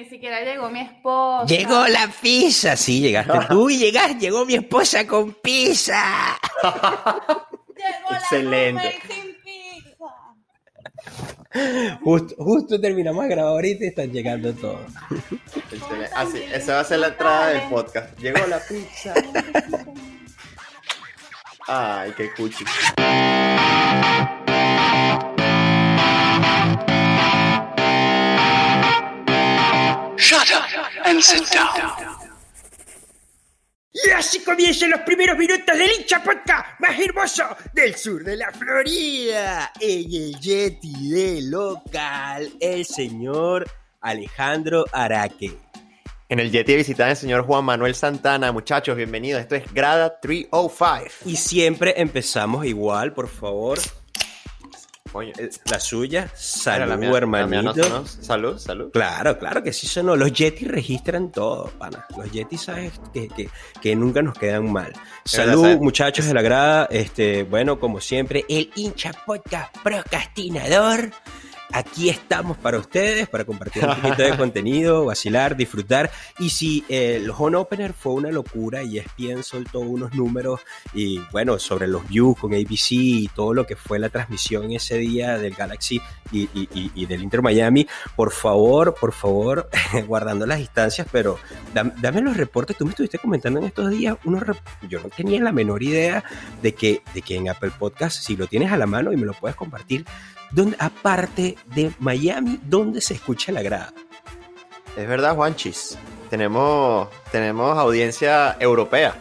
ni siquiera llegó mi esposa. Llegó la pizza, sí, llegaste tú y llegaste, llegó mi esposa con pizza. Llegó Excelente. la sin pizza. Justo, justo terminamos de grabar ahorita y están llegando todos. Excelente. Así, esa va a ser la entrada del podcast. Llegó la pizza. Ay, qué cuchi. And sit down. Y así comienzan los primeros minutos del hincha podcast más hermoso del sur de la Florida. En el Yeti de local, el señor Alejandro Araque. En el Yeti visitan el señor Juan Manuel Santana. Muchachos, bienvenidos. Esto es Grada 305. Y siempre empezamos igual, por favor. Coño, Eh, La suya, salud, la mía- la mía no hermanito. Salud, salud. Claro, claro que sí sonó. Los Yetis registran todo, pana. Los Yetis, sabes que, que, que nunca nos quedan mal. Salud, muchachos de la grada. Este, bueno, como siempre, el hincha podcast procrastinador. Aquí estamos para ustedes, para compartir un poquito de contenido, vacilar, disfrutar. Y si eh, el Home Opener fue una locura y ESPN soltó unos números y bueno, sobre los views con ABC y todo lo que fue la transmisión ese día del Galaxy y, y- y- y del Inter Miami, por favor, por favor, guardando las distancias, pero dam- dame los reportes. Tú me estuviste comentando en estos días, unos yo no tenía la menor idea de que, de que en Apple Podcast, si lo tienes a la mano y me lo puedes compartir, donde, aparte de Miami, ¿dónde se escucha la grada? Es verdad, Juanchis. Tenemos, tenemos audiencia europea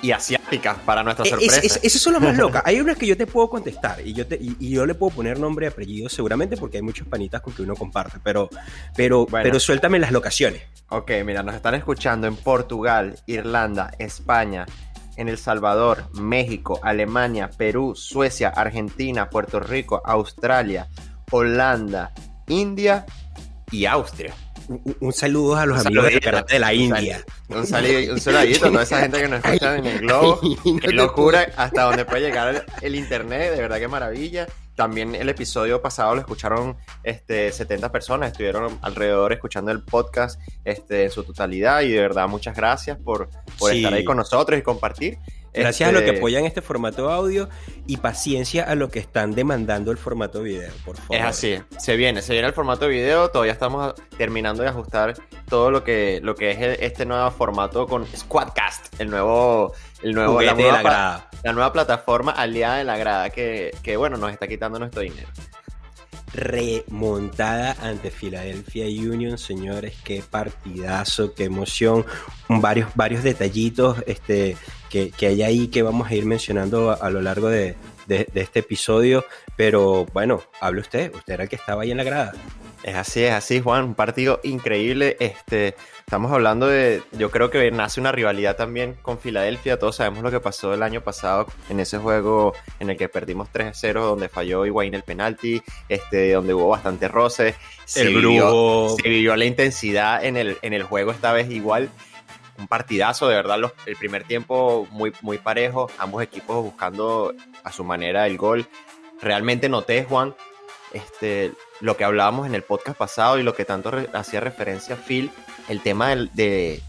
y asiática para nuestra Eh, sorpresa. Es, son las más locas. Hay unas que yo te puedo contestar y yo, te, y, y yo le puedo poner nombre y apellido seguramente porque hay muchos panitas con que uno comparte, pero, pero, Bueno. pero suéltame las locaciones. Ok, mira, nos están escuchando en Portugal, Irlanda, España, en El Salvador, México, Alemania, Perú, Suecia, Argentina, Puerto Rico, Australia, Holanda, India y Austria. Un, un saludo a los Un amigos de saludito, Karate de la India. Un, sali- un saludito a toda esa gente que nos escucha en el globo. Ay, no Qué locura hasta donde puede llegar el, el internet, de verdad que maravilla. También el episodio pasado lo escucharon este, 70 personas, estuvieron alrededor escuchando el podcast este, en su totalidad y de verdad muchas gracias por, por Sí. estar ahí con nosotros y compartir. Gracias a Este, los que apoyan este formato audio y paciencia a los que están demandando el formato video, por favor. Es así, se viene, se viene el formato de video, todavía estamos terminando de ajustar todo lo que, lo que es este nuevo formato con Squadcast, el nuevo, el nuevo Juguete la de nueva la pa- grada. La nueva plataforma aliada de la grada que, que, bueno, nos está quitando nuestro dinero. remontada ante Philadelphia Union, señores, qué partidazo, qué emoción, varios, varios detallitos este, que, que hay ahí que vamos a ir mencionando a, a lo largo de, de- de este episodio, pero bueno, hable usted, usted era el que estaba ahí en la grada. Es así, es así, Juan, un partido increíble. Este, estamos hablando de, yo creo que nace una rivalidad también con Filadelfia. Todos sabemos lo que pasó el año pasado en ese juego en el que perdimos 3-0, donde falló Higuaín el penalti, este, donde hubo bastante roce. Se El vivió- se vivió la intensidad en el, en el juego esta vez igual. Un partidazo, de verdad, los- el primer tiempo muy, muy parejo, ambos equipos buscando a su manera el gol. Realmente noté, Juan, este, lo que hablábamos en el podcast pasado y lo que tanto hacía referencia Phil, el tema del- de,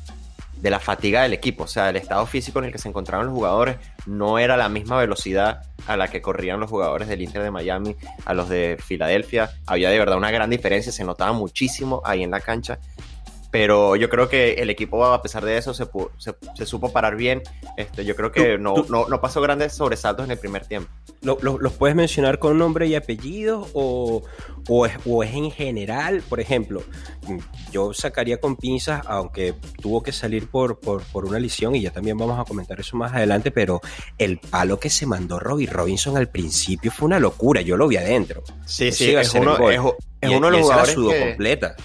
de la fatiga del equipo, o sea, el estado físico en el que se encontraban los jugadores no era la misma velocidad a la que corrían los jugadores del Inter de Miami a los de Filadelfia. Había de verdad una gran diferencia, se notaba muchísimo ahí en la cancha. Pero yo creo que el equipo, a pesar de eso, se, se, se supo parar bien. Este, yo creo que Tú- no, tú- no, no pasó grandes sobresaltos en el primer tiempo. ¿Lo- lo- ¿Los puedes mencionar con nombre y apellido o, o es, o es en general? Por ejemplo, yo sacaría con pinzas, aunque tuvo que salir por, por, por una lesión y ya también vamos a comentar eso más adelante, pero el palo que se mandó Robbie Robinson al principio fue una locura, yo lo vi adentro. Sí, Ese sí, es uno, es, es Y- uno de los la jugadores sudó que, completa.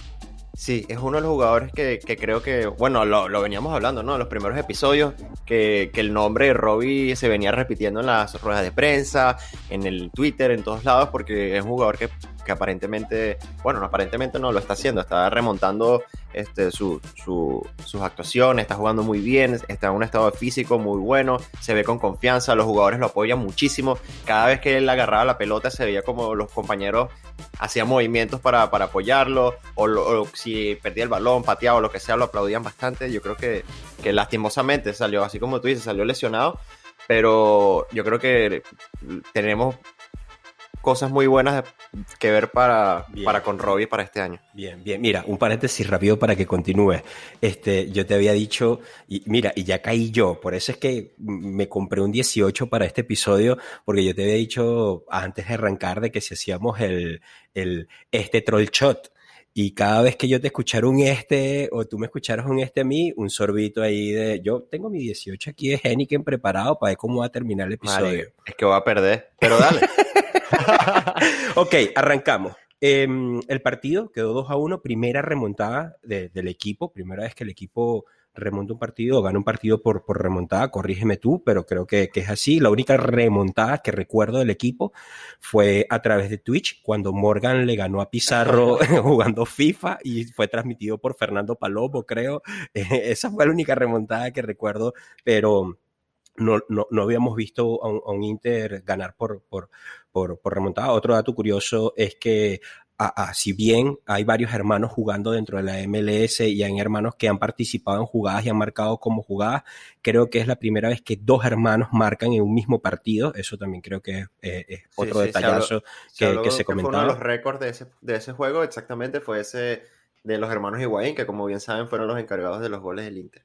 Sí, es uno de los jugadores que, que creo que, bueno, lo, lo veníamos hablando, ¿no? En los primeros episodios, que, que el nombre de Robbie se venía repitiendo en las ruedas de prensa, en el Twitter, en todos lados, porque es un jugador que, que aparentemente, bueno, no, aparentemente no lo está haciendo, está remontando este, su- su- sus actuaciones, está jugando muy bien, está en un estado físico muy bueno, se ve con confianza, los jugadores lo apoyan muchísimo. Cada vez que él agarraba la pelota se veía como los compañeros hacían movimientos para, para apoyarlo, o, lo- o si perdía el balón, pateaba o lo que sea, lo aplaudían bastante. Yo creo que, que lastimosamente salió, así como tú dices, salió lesionado, pero yo creo que tenemos cosas muy buenas que ver para, Bien. para con Robbie para este año. Bien, bien. Mira, un paréntesis rápido para que continúes. Este, yo te había dicho, y mira, y ya caí yo, por eso es que me compré un 18 para este episodio, porque yo te había dicho antes de arrancar de que si hacíamos el, el este troll shot. Y cada vez que yo te escuchara un este o tú me escucharas un este a mí, un sorbito ahí de. Yo tengo mi 18 aquí de Henneken preparado para ver cómo va a terminar el episodio. Madre, es que voy a perder, pero dale. Ok, arrancamos. Em, el partido quedó 2 a 1, primera remontada de- del equipo, primera vez que el equipo remonta un partido o gana un partido por, por remontada, corrígeme tú, pero creo que, que es así. La única remontada que recuerdo del equipo fue a través de Twitch, cuando Morgan le ganó a Pizarro jugando FIFA y fue transmitido por Fernando Palomo, creo. esa fue la única remontada que recuerdo, pero no, no, no habíamos visto a un, a un Inter ganar por, por, por, por remontada. Otro dato curioso es que a- a- si bien hay varios hermanos jugando dentro de la MLS y hay hermanos que han participado en jugadas y han marcado como jugadas, creo que es la primera vez que dos hermanos marcan en un mismo partido. Eso también creo que es, eh, es otro sí, detallazo Se que, habló que se fue uno de comentaba. los récords de ese, de ese juego, exactamente, fue ese de los hermanos Higuaín, que como bien saben fueron los encargados de los goles del Inter.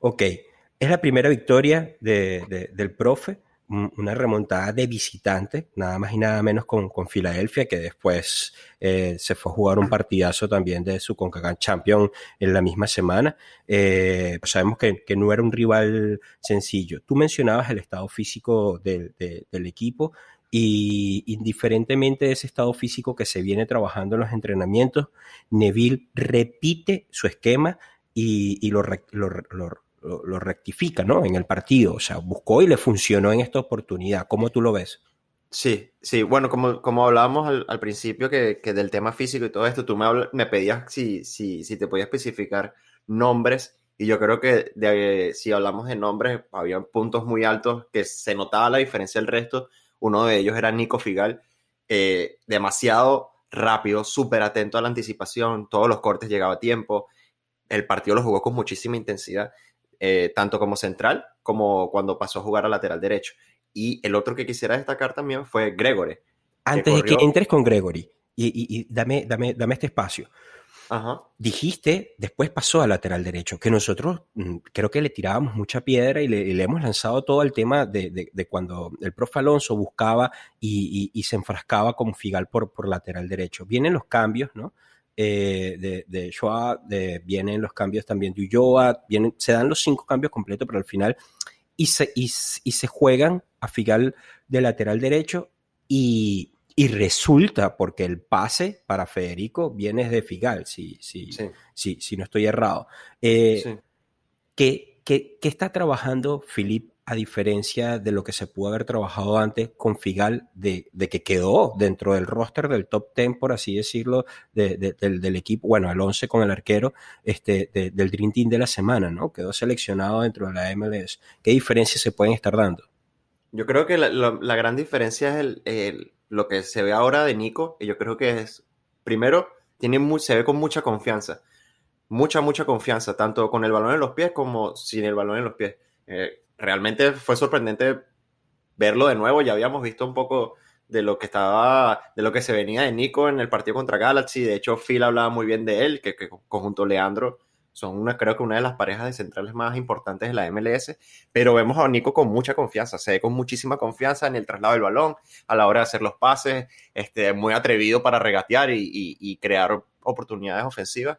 Ok, es la primera victoria de- de- del profe, una remontada de visitante, nada más y nada menos con, con Filadelfia, que después eh, se fue a jugar un partidazo también de su CONCACAF Champion en la misma semana. Eh, pues sabemos que, que no era un rival sencillo. Tú mencionabas el estado físico del, de- del equipo y indiferentemente de ese estado físico que se viene trabajando en los entrenamientos, Neville repite su esquema y, y lo, lo, lo- lo- lo rectifica, ¿no? En el partido. O sea, buscó y le funcionó en esta oportunidad. ¿Cómo tú lo ves? Sí, sí, bueno, como, como hablábamos al, al principio que, que del tema físico y todo esto, tú me, me pedías si, si, si te podía especificar nombres y yo creo que de- si hablamos de nombres, había puntos muy altos que se notaba la diferencia del resto. Uno de ellos era Nico Figal, eh, demasiado rápido, súper atento a la anticipación, todos los cortes llegaba a tiempo, el partido lo jugó con muchísima intensidad, eh, tanto como central como cuando pasó a jugar a lateral derecho. Y el otro que quisiera destacar también fue Gregory. Antes de que entres con Gregory, y, y- y dame, dame, dame este espacio. Ajá. Dijiste, después pasó a lateral derecho, que nosotros mm, creo que le tirábamos mucha piedra y le, y le hemos lanzado todo el tema de, de- de cuando el profe Alonso buscaba y, y- y se enfrascaba con Figal por, por lateral derecho. Vienen los cambios, ¿no? Eh, de, de de- vienen los cambios también de Ulloa, vienen, se dan los cinco cambios completos, pero al final y se, y, se juegan a Figal de lateral derecho y, y resulta, porque el pase para Federico viene de Figal, si, si, Sí, si, si no estoy errado. Eh, sí. ¿qué, qué- qué está trabajando Filip a diferencia de lo que se pudo haber trabajado antes con Figal, de, de que quedó dentro del roster del top 10, por así decirlo, de- de- del, del equipo, bueno, el 11 con el arquero, este, de- del Dream Team de la semana, ¿no? Quedó seleccionado dentro de la MLS. ¿Qué diferencias se pueden estar dando? Yo creo que la, la- gran diferencia es el, el- lo que se ve ahora de Nico, y yo creo que es, primero, tiene se ve con mucha confianza, mucha, mucha confianza, tanto con el balón en los pies como sin el balón en los pies. Eh, realmente fue sorprendente verlo de nuevo, ya habíamos visto un poco de lo que estaba, de lo que se venía de Nico en el partido contra Galaxy, de hecho Phil hablaba muy bien de él, que, que conjunto Leandro son una, creo que una de las parejas de centrales más importantes de la MLS, pero vemos a Nico con mucha confianza, se ve con muchísima confianza en el traslado del balón, a la hora de hacer los pases, este, muy atrevido para regatear y, y- crear oportunidades ofensivas.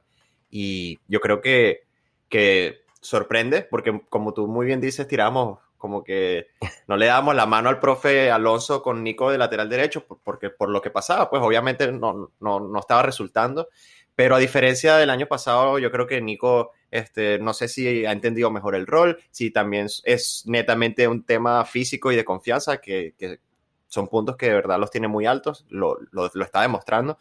Y yo creo que, que sorprende, porque como tú muy bien dices, tiramos como que no le damos la mano al profe Alonso con Nico de lateral derecho, por- porque por lo que pasaba, pues obviamente no, no, no estaba resultando. Pero a diferencia del año pasado, yo creo que Nico, este, no sé si ha entendido mejor el rol, si también es netamente un tema físico y de confianza, que, que son puntos que de verdad los tiene muy altos, lo, lo, lo está demostrando.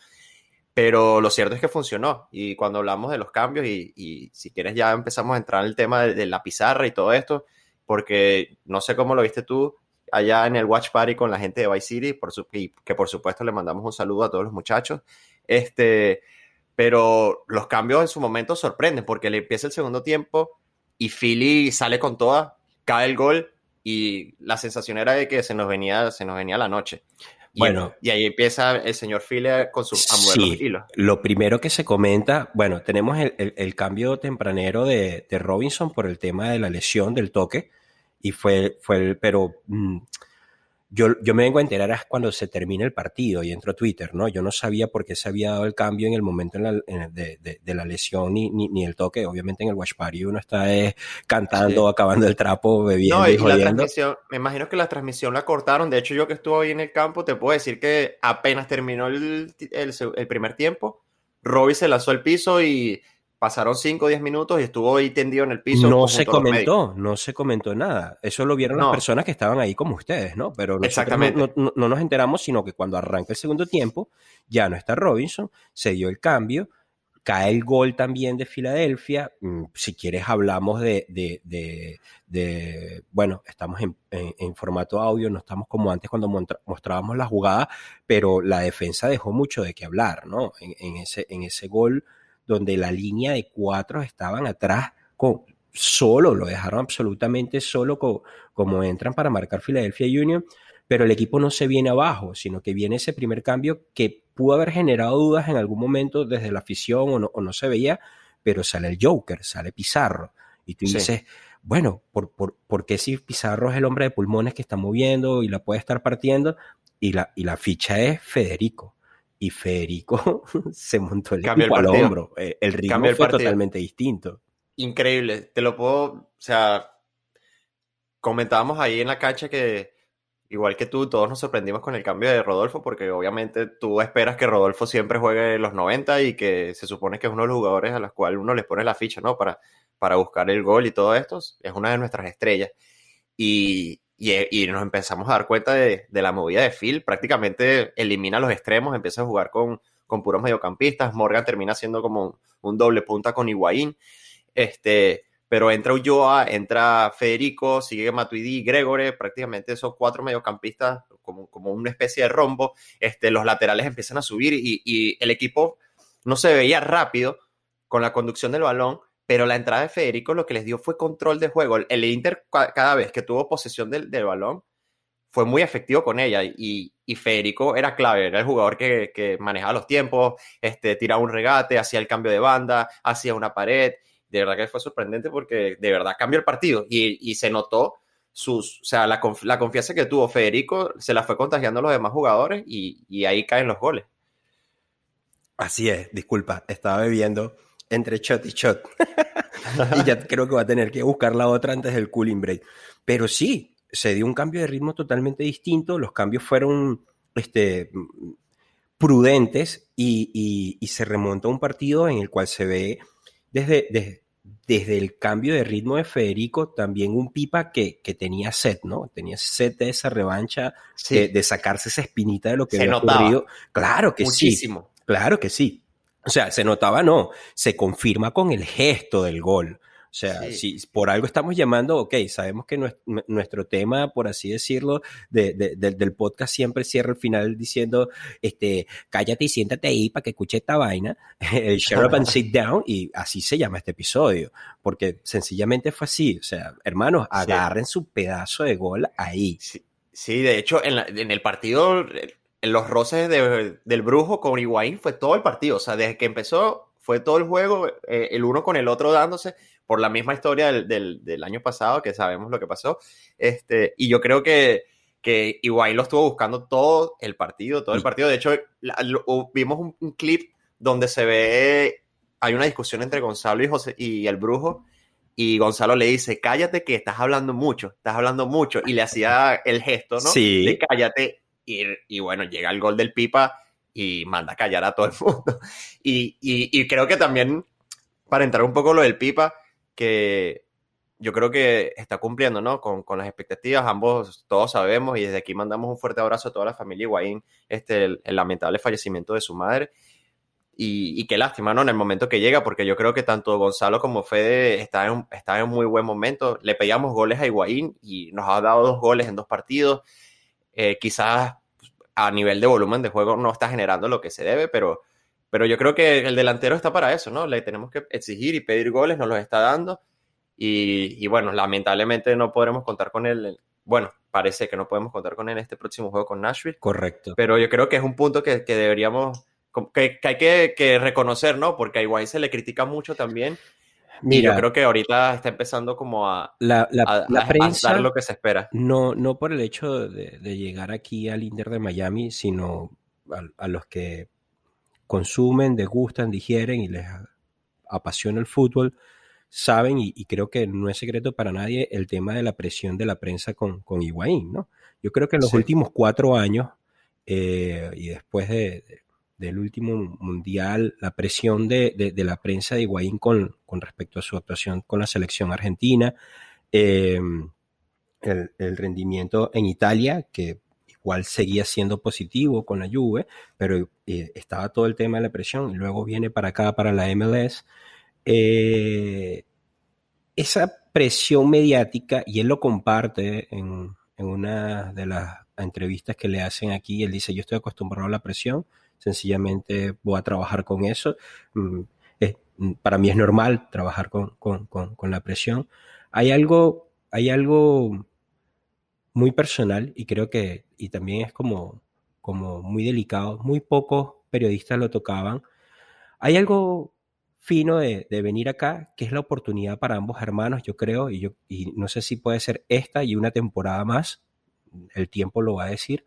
Pero lo cierto es que funcionó. Y cuando hablamos de los cambios, y, si quieres ya empezamos a entrar en el tema de, de, la pizarra y todo esto, porque no sé cómo lo viste tú allá en el Watch Party con la gente de Vice City, por su, y que por supuesto le mandamos un saludo a todos los muchachos. Este, pero los cambios en su momento sorprenden, porque le empieza el segundo tiempo y Philly sale con toda, cae el gol y la sensación era de que se nos venía, se nos venía la noche. Y, Bueno. y ahí empieza el señor Philly con su, a mover Sí. los hilos. Lo primero que se comenta, bueno, tenemos el, el- el cambio tempranero de, de Robinson por el tema de la lesión del toque, y fue, fue el, pero mm, yo, yo me vengo a enterar es cuando se termina el partido y entro a Twitter, ¿no? Yo no sabía por qué se había dado el cambio en el momento en la- en de, de- de la lesión ni, ni, ni el toque. Obviamente en el Watch Party uno está eh, cantando, acabando el trapo, bebiendo No, y, y la transmisión, me imagino que la transmisión la cortaron. De hecho, yo que estuve ahí en el campo, te puedo decir que apenas terminó el, el, el primer tiempo, Robbie se lanzó al piso y pasaron 5 o 10 minutos y estuvo ahí tendido en el piso. No se comentó, no se comentó nada. Eso lo vieron las personas que estaban ahí como ustedes, ¿no? Pero Exactamente. No, no- no nos enteramos, sino que cuando arranca el segundo tiempo, ya no está Robinson, se dio el cambio, cae el gol también de Filadelfia. Mm, Si quieres hablamos de, de- de- de- bueno, estamos en, en- en formato audio, no estamos como antes cuando mostrábamos la jugada, pero la defensa dejó mucho de qué hablar, ¿no? En, en ese, en ese gol donde la línea de cuatro estaban atrás con solo, lo dejaron absolutamente solo co- como entran para marcar Philadelphia Union, pero el equipo no se viene abajo, sino que viene ese primer cambio que pudo haber generado dudas en algún momento desde la afición o no, o no se veía, pero sale el Joker, sale Pizarro, y tú Sí. dices, bueno, ¿por, por, por qué si Pizarro es el hombre de pulmones que está moviendo y la puede estar partiendo? Y la, y la ficha es Federico. Y Federico se montó el Cambió el equipo al partido. hombro. Eh, El ritmo el fue partido. totalmente distinto. Increíble. Te lo puedo, o sea, comentábamos ahí en la cancha que, igual que tú, todos nos sorprendimos con el cambio de Rodolfo, porque obviamente tú esperas que Rodolfo siempre juegue los 90 y que se supone que es uno de los jugadores a los cuales uno les pone la ficha, ¿no? Para, para buscar el gol y todo esto. Es una de nuestras estrellas. Y, y, y nos empezamos a dar cuenta de, de la movida de Phil. Prácticamente elimina los extremos, empieza a jugar con, con puros mediocampistas. Morgan termina siendo como un, un doble punta con Higuaín. Este, pero entra Ulloa, entra Federico, sigue Matuidi, Gregore, prácticamente esos cuatro mediocampistas como, como una especie de rombo. Este, los laterales empiezan a subir y, y el equipo no se veía rápido con la conducción del balón, pero la entrada de Federico lo que les dio fue control de juego. El Inter ca- cada vez que tuvo posesión del, del balón fue muy efectivo con ella y, y Federico era clave, era el jugador que, que manejaba los tiempos, este, tiraba un regate, hacía el cambio de banda, hacía una pared. De verdad que fue sorprendente porque de verdad cambió el partido y, y se notó sus, o sea, la, la confianza que tuvo Federico se la fue contagiando a los demás jugadores y, y ahí caen los goles. Así es, disculpa, estaba bebiendo entre shot y shot. y ya creo que va a tener que buscar la otra antes del cooling break. Pero sí, se dio un cambio de ritmo totalmente distinto. Los cambios fueron este, prudentes y, y- y se remonta a un partido en el cual se ve desde, desde, desde el cambio de ritmo de Federico también un pipa que, que tenía sed, ¿no? Tenía sed de esa revancha, de, de sacarse esa espinita de lo que Se había notaba. ocurrido. Claro que sí. Muchísimo. Claro que sí. O sea, se notaba, no, se confirma con el gesto del gol. O sea, Sí. si por algo estamos llamando, ok, sabemos que nues- nu- nuestro tema, por así decirlo, de- de- de- del podcast siempre cierra el final diciendo, este, cállate y siéntate ahí para que escuche esta vaina, el shut up and sit down, y así se llama este episodio, porque sencillamente fue así. O sea, hermanos, agarren su pedazo de gol ahí. Sí, sí, de hecho, en, la- en el partido, los roces de- del brujo con Higuaín fue todo el partido. O sea, desde que empezó, fue todo el juego, eh, el uno con el otro dándose por la misma historia del, del- del año pasado, que sabemos lo que pasó. Este, y yo creo que, que Higuaín lo estuvo buscando todo el partido, todo el partido. De hecho, la- lo- vimos un, un clip donde se ve, hay una discusión entre Gonzalo y, José, y el brujo. Y Gonzalo le dice, cállate que estás hablando mucho, estás hablando mucho. Y le hacía el gesto, ¿no? Sí. De cállate. Y, y bueno, llega el gol del Pipa y manda a callar a todo el mundo. Y, y- y creo que también, para entrar un poco lo del Pipa, que yo creo que está cumpliendo, ¿no? Con, con, las expectativas, ambos todos sabemos y desde aquí mandamos un fuerte abrazo a toda la familia Higuaín, este, el, el lamentable fallecimiento de su madre. Y, y, qué lástima, ¿no? En el momento que llega, porque yo creo que tanto Gonzalo como Fede están en, está en muy buen momento. Le pedíamos goles a Higuaín y nos ha dado dos goles en dos partidos. Eh, quizás a nivel de volumen de juego no está generando lo que se debe, pero, pero yo creo que el delantero está para eso, ¿no? Le tenemos que exigir y pedir goles, nos los está dando. Y, y, bueno, lamentablemente no podremos contar con él. Bueno, parece que no podemos contar con él en este próximo juego con Nashville. Correcto. Pero yo creo que es un punto que, que deberíamos, que, que hay que, que, reconocer, ¿no? Porque a Iguay se le critica mucho también. Mira, y yo creo que ahorita está empezando como a, la, la, a, la a, prensa, a dar lo que se espera. No, no por el hecho de, de llegar aquí al Inter de Miami, sino a, los que consumen, degustan, digieren y les apasiona el fútbol saben, y, y, creo que no es secreto para nadie, el tema de la presión de la prensa con, con Higuaín, ¿no? Yo creo que en los sí. últimos cuatro años, eh, y después de, de, del último mundial, la presión de, de la prensa de Higuaín con, con, respecto a su actuación con la selección argentina, eh, el, el, rendimiento en Italia, que igual seguía siendo positivo con la Juve, pero eh, estaba todo el tema de la presión, y luego viene para acá, para la MLS, eh, esa presión mediática, y él lo comparte en, en, una de las entrevistas que le hacen aquí, él dice, yo estoy acostumbrado a la presión, sencillamente voy a trabajar con eso. Mm, eh, para mí es normal trabajar con, con, con, con, la presión. Hay algo, hay algo muy personal y creo que, y también es como, como muy delicado, muy pocos periodistas lo tocaban. Hay algo fino de, de, venir acá, que es la oportunidad para ambos hermanos, yo creo, y, yo, y no sé si puede ser esta y una temporada más, el tiempo lo va a decir,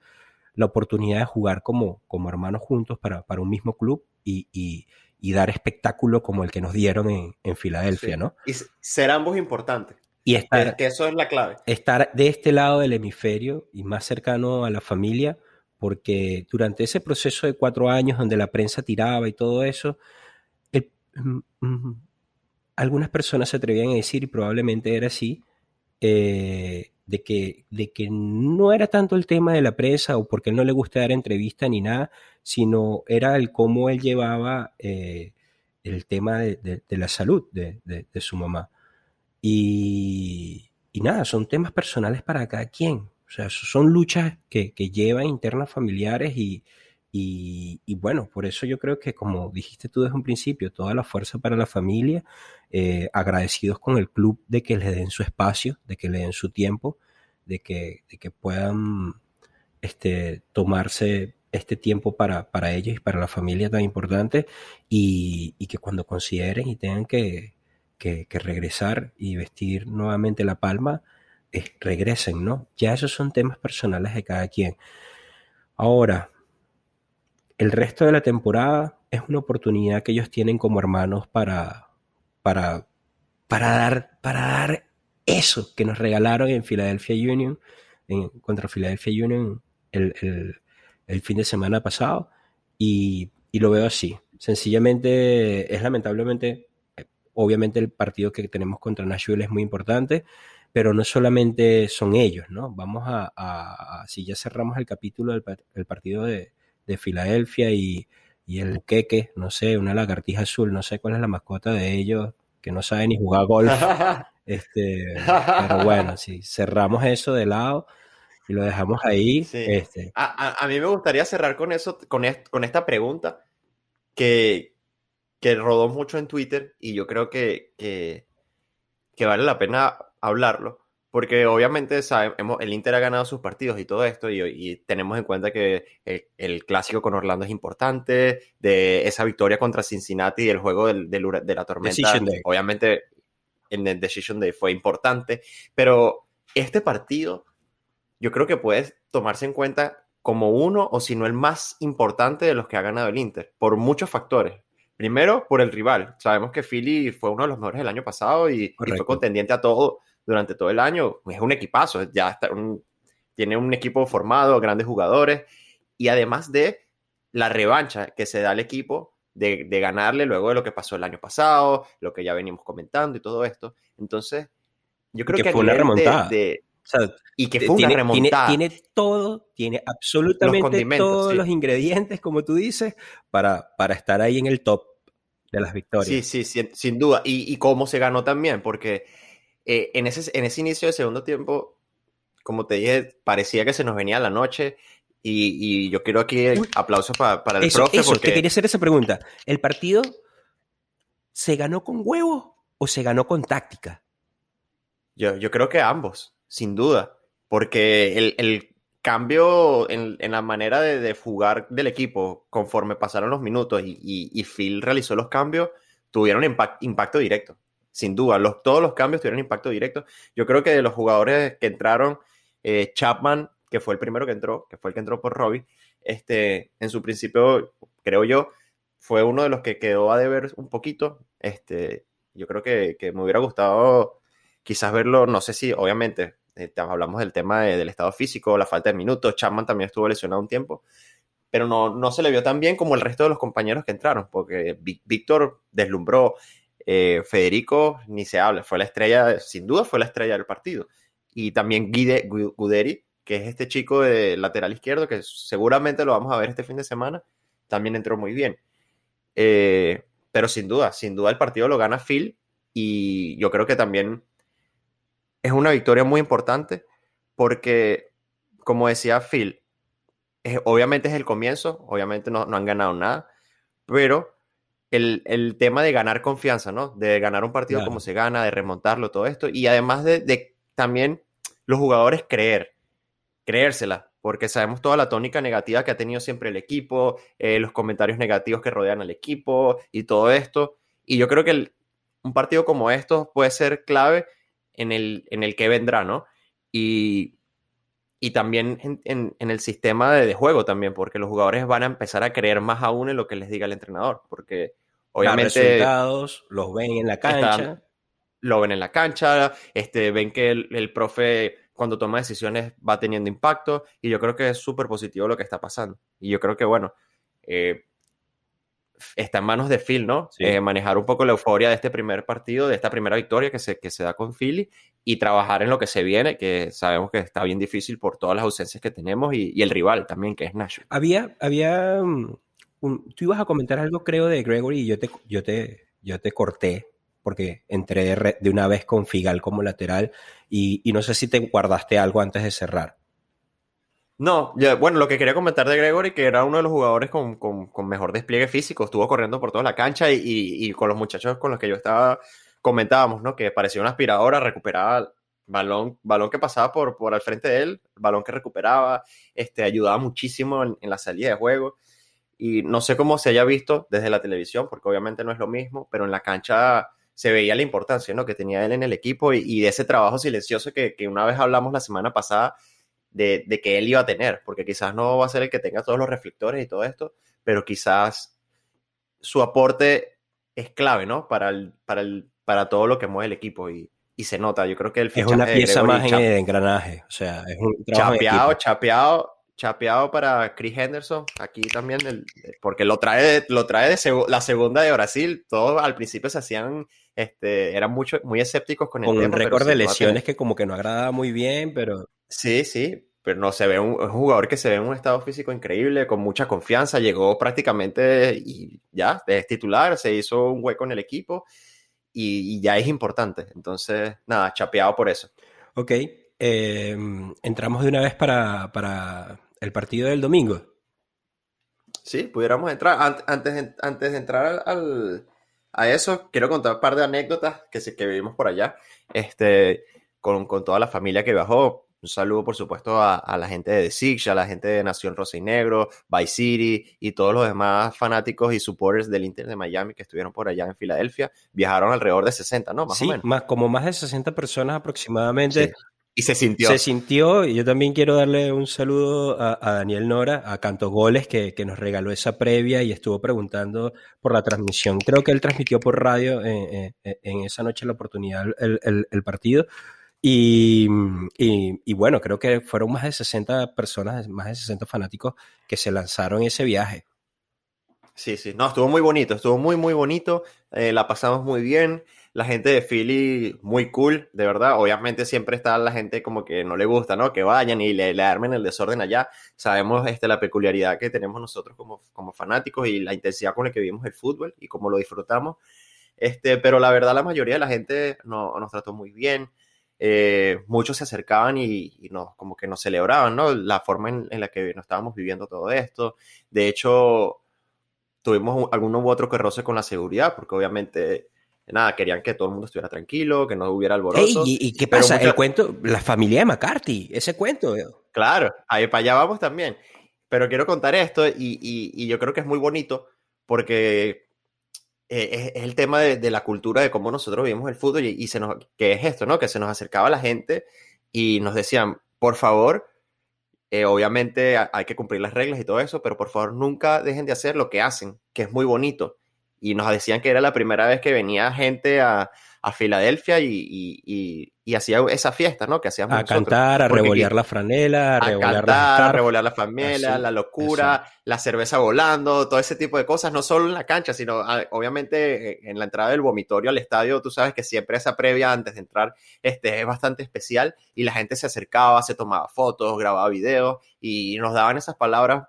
la oportunidad de jugar como, como hermanos juntos para, para un mismo club y, y, y, dar espectáculo como el que nos dieron en, en Filadelfia, sí. ¿no? Y ser ambos importantes. Y estar, que eso es la clave. Estar de este lado del hemisferio y más cercano a la familia, porque durante ese proceso de cuatro años donde la prensa tiraba y todo eso, el, Mm, algunas personas se atrevían a decir, y probablemente era así, eh, de, que, de que no era tanto el tema de la prensa o porque él no le gusta dar entrevista ni nada, sino era el cómo él llevaba eh, el tema de, de, la salud de, de, su mamá. Y, y, nada, son temas personales para cada quien. O sea, son luchas que, que llevan internas familiares y, y, y, bueno, por eso yo creo que como dijiste tú desde un principio, toda la fuerza para la familia, eh, agradecidos con el club de que le den su espacio, de que le den su tiempo, de que, de que puedan este, tomarse este tiempo para, para ellos y para la familia tan importante y, que cuando consideren y tengan que, que, que, regresar y vestir nuevamente la palma, eh, regresen, ¿no? Ya esos son temas personales de cada quien. Ahora, el resto de la temporada es una oportunidad que ellos tienen como hermanos para, para, para, dar, para dar eso que nos regalaron en Philadelphia Union, contra Philadelphia Union el, el, fin de semana pasado, y, y, lo veo así. Sencillamente es lamentablemente, obviamente el partido que tenemos contra Nashville es muy importante, pero no solamente son ellos, ¿no? Vamos a, si ya cerramos el capítulo del el partido de, de Filadelfia y, y el queque, no sé, una lagartija azul, no sé cuál es la mascota de ellos, que no sabe ni jugar golf. este, pero bueno, si cerramos eso de lado y lo dejamos ahí. Sí. Este. A, a, a, mí me gustaría cerrar con eso, con, est con esta pregunta que, que rodó mucho en Twitter y yo creo que, que, que vale la pena hablarlo. Porque obviamente sabemos, el Inter ha ganado sus partidos y todo esto, y, y tenemos en cuenta que el, el, clásico con Orlando es importante, de esa victoria contra Cincinnati y el juego del, del, de la tormenta, obviamente en el Decision Day fue importante, pero este partido yo creo que puede tomarse en cuenta como uno o si no el más importante de los que ha ganado el Inter, por muchos factores. Primero, por el rival. Sabemos que Philly fue uno de los mejores del año pasado y, y fue contendiente a todo durante todo el año. Es un equipazo, ya está un, tiene un equipo formado, grandes jugadores y además de la revancha que se da al equipo de, de, ganarle luego de lo que pasó el año pasado, lo que ya venimos comentando y todo esto. Entonces, yo creo que que, fue una de- remontada. de- O sea, y que fue una tiene, tiene- remontada. tiene todo, tiene absolutamente todos sí. los ingredientes, como tú dices, para, para estar ahí en el top de las victorias. Sí, sí, sin, sin duda. Y, y cómo se ganó también, porque eh, en, ese, en ese inicio de segundo tiempo, como te dije, parecía que se nos venía la noche. Y, y yo quiero aquí aplausos pa- para el eso, profe, eso, porque te quería hacer esa pregunta. ¿El partido se ganó con huevos o se ganó con táctica? yo, yo creo que ambos, sin duda. Porque el, el cambio en, en la manera de, de jugar del equipo conforme pasaron los minutos y, y, y Phil realizó los cambios, tuvieron impact- impacto directo. Sin duda, todos los cambios tuvieron impacto directo. Yo creo que de los jugadores que entraron, eh, Chapman, que fue el primero que entró, que fue el que entró por Robbie, este, en su principio, creo yo, fue uno de los que quedó a deber un poquito. Este, yo creo que, me hubiera gustado quizás verlo, no sé si, obviamente, eh, hablamos del tema de- del estado físico, la falta de minutos, Chapman también estuvo lesionado un tiempo, pero no, no se le vio tan bien como el resto de los compañeros que entraron, porque Víctor deslumbró, eh, Federico ni se habla, fue la estrella, sin duda fue la estrella del partido, y también Guide, Gu- Guderi, que es este chico de lateral izquierdo, que seguramente lo vamos a ver este fin de semana, también entró muy bien. Eh, pero sin duda, sin duda el partido lo gana Phil y yo creo que también es una victoria muy importante porque, como decía Phil, obviamente es el comienzo, obviamente no, no han ganado nada, pero el, el tema de ganar confianza, ¿no? De ganar un partido Claro. como se gana, de remontarlo, todo esto, y además de, de también los jugadores creer, creérsela, porque sabemos toda la tónica negativa que ha tenido siempre el equipo, eh, los comentarios negativos que rodean al equipo y todo esto, y yo creo que el- un partido como estos puede ser clave en el, en el que vendrá, ¿no? Y, y también en, en- en el sistema de, de juego también, porque los jugadores van a empezar a creer más aún en lo que les diga el entrenador, porque Los obviamente resultados los ven en la cancha. Están- lo ven en la cancha, este, ven que el, el profe cuando toma decisiones va teniendo impacto y yo creo que es súper positivo lo que está pasando. Y yo creo que, bueno, eh, está en manos de Phil, ¿no? Sí. Eh, manejar un poco la euforia de este primer partido, de esta primera victoria que se, que se da con Philly y trabajar en lo que se viene, que sabemos que está bien difícil por todas las ausencias que tenemos y, y el rival también, que es Nashville. Había, había, mm, tú ibas a comentar algo, creo, de Gregory y yo te, yo te, yo te corté porque entré de, de una vez con Figal como lateral y, y no sé si te guardaste algo antes de cerrar. No, ya, bueno, lo que quería comentar de Gregory, que era uno de los jugadores con, con- mejor despliegue físico, estuvo corriendo por toda la cancha y, y- con los muchachos con los que yo estaba, comentábamos, ¿no? Que parecía una aspiradora, recuperaba balón, balón que pasaba por, por al frente de él, balón que recuperaba, este, ayudaba muchísimo en la salida de juego. Y no sé cómo se haya visto desde la televisión, porque obviamente no es lo mismo, pero en la cancha se veía la importancia, ¿no? Que tenía él en el equipo y, y de ese trabajo silencioso que, que una vez hablamos la semana pasada de, de que él iba a tener, porque quizás no va a ser el que tenga todos los reflectores y todo esto, pero quizás su aporte es clave, ¿no? Para, el, para, el, para todo lo que mueve el equipo y, y se nota. Yo creo que el Es una pieza más en el engranaje, o sea, es un trabajo chapeado, chapeado, chapeado para Chris Henderson, aquí también, el- porque lo trae, lo trae de la segunda de Brasil, todos al principio se hacían, este, eran mucho, muy escépticos con el con un tema, récord de lesiones que como que no agradaba muy bien, pero Sí, sí, pero no se ve un, jugador que se ve en un estado físico increíble, con mucha confianza, llegó prácticamente y ya, es titular, se hizo un hueco en el equipo y, y ya es importante. Entonces, nada, chapeado por eso. ok. eh, entramos de una vez para, para el partido del domingo. Sí, pudiéramos entrar. Ant- Antes, de- antes de entrar al, a eso, quiero contar un par de anécdotas que, se, que vivimos por allá, este, con, con toda la familia que viajó. Un saludo, por supuesto, a, a la gente de The Six, a la gente de Nación Rosa y Negro, Vice City y todos los demás fanáticos y supporters del Inter de Miami que estuvieron por allá en Filadelfia. Viajaron alrededor de 60, ¿no? Más sí, o menos. más, como más de 60 personas aproximadamente. Sí. Y se sintió. Se sintió, y yo también quiero darle un saludo a, a Daniel Nora, a Canto Goles, que, que nos regaló esa previa y estuvo preguntando por la transmisión. Creo que él transmitió por radio eh, eh, en esa noche la oportunidad el, el- el partido. Y, y- y bueno, creo que fueron más de 60 personas, más de 60 fanáticos que se lanzaron ese viaje. Sí, sí, no, estuvo muy bonito, estuvo muy, muy bonito, eh, la pasamos muy bien. La gente de Philly muy cool, de verdad. Obviamente siempre está la gente como que no le gusta, ¿no? Que vayan y le, le armen el desorden allá. Sabemos este, la peculiaridad que tenemos nosotros como, como fanáticos y la intensidad con la que vivimos el fútbol y cómo lo disfrutamos. Este, pero la verdad, la mayoría de la gente no, nos trató muy bien. Eh, muchos se acercaban y, y nos, como que nos celebraban, ¿no? La forma en, en la que nos estábamos viviendo todo esto. De hecho, tuvimos un- alguno u otro que roce con la seguridad, porque obviamente, nada, querían que todo el mundo estuviera tranquilo, que no hubiera alboroto. ¿y, y qué pasa? mucha- El cuento, la familia de McCarthy, ese cuento. Claro, ahí para allá vamos también. Pero quiero contar esto y, y- y yo creo que es muy bonito porque eh, es, es el tema de, de la cultura de cómo nosotros vivimos el fútbol y, se nos, que es esto, ¿no? Que se nos acercaba la gente y nos decían, por favor, eh, obviamente ha- hay que cumplir las reglas y todo eso, pero por favor nunca dejen de hacer lo que hacen, que es muy bonito. Y nos decían que era la primera vez que venía gente a, a Filadelfia y, y- y- y hacía esa fiesta, ¿no? Que hacíamos A nosotros. cantar, a revolear la franela, a, a revolear cantar, a revolear la Así, la locura, la cerveza volando, todo ese tipo de cosas, no solo en la cancha, sino ah, obviamente eh, en la entrada del vomitorio al estadio, tú sabes que siempre esa previa antes de entrar este, es bastante especial y la gente se acercaba, se tomaba fotos, grababa videos y nos daban esas palabras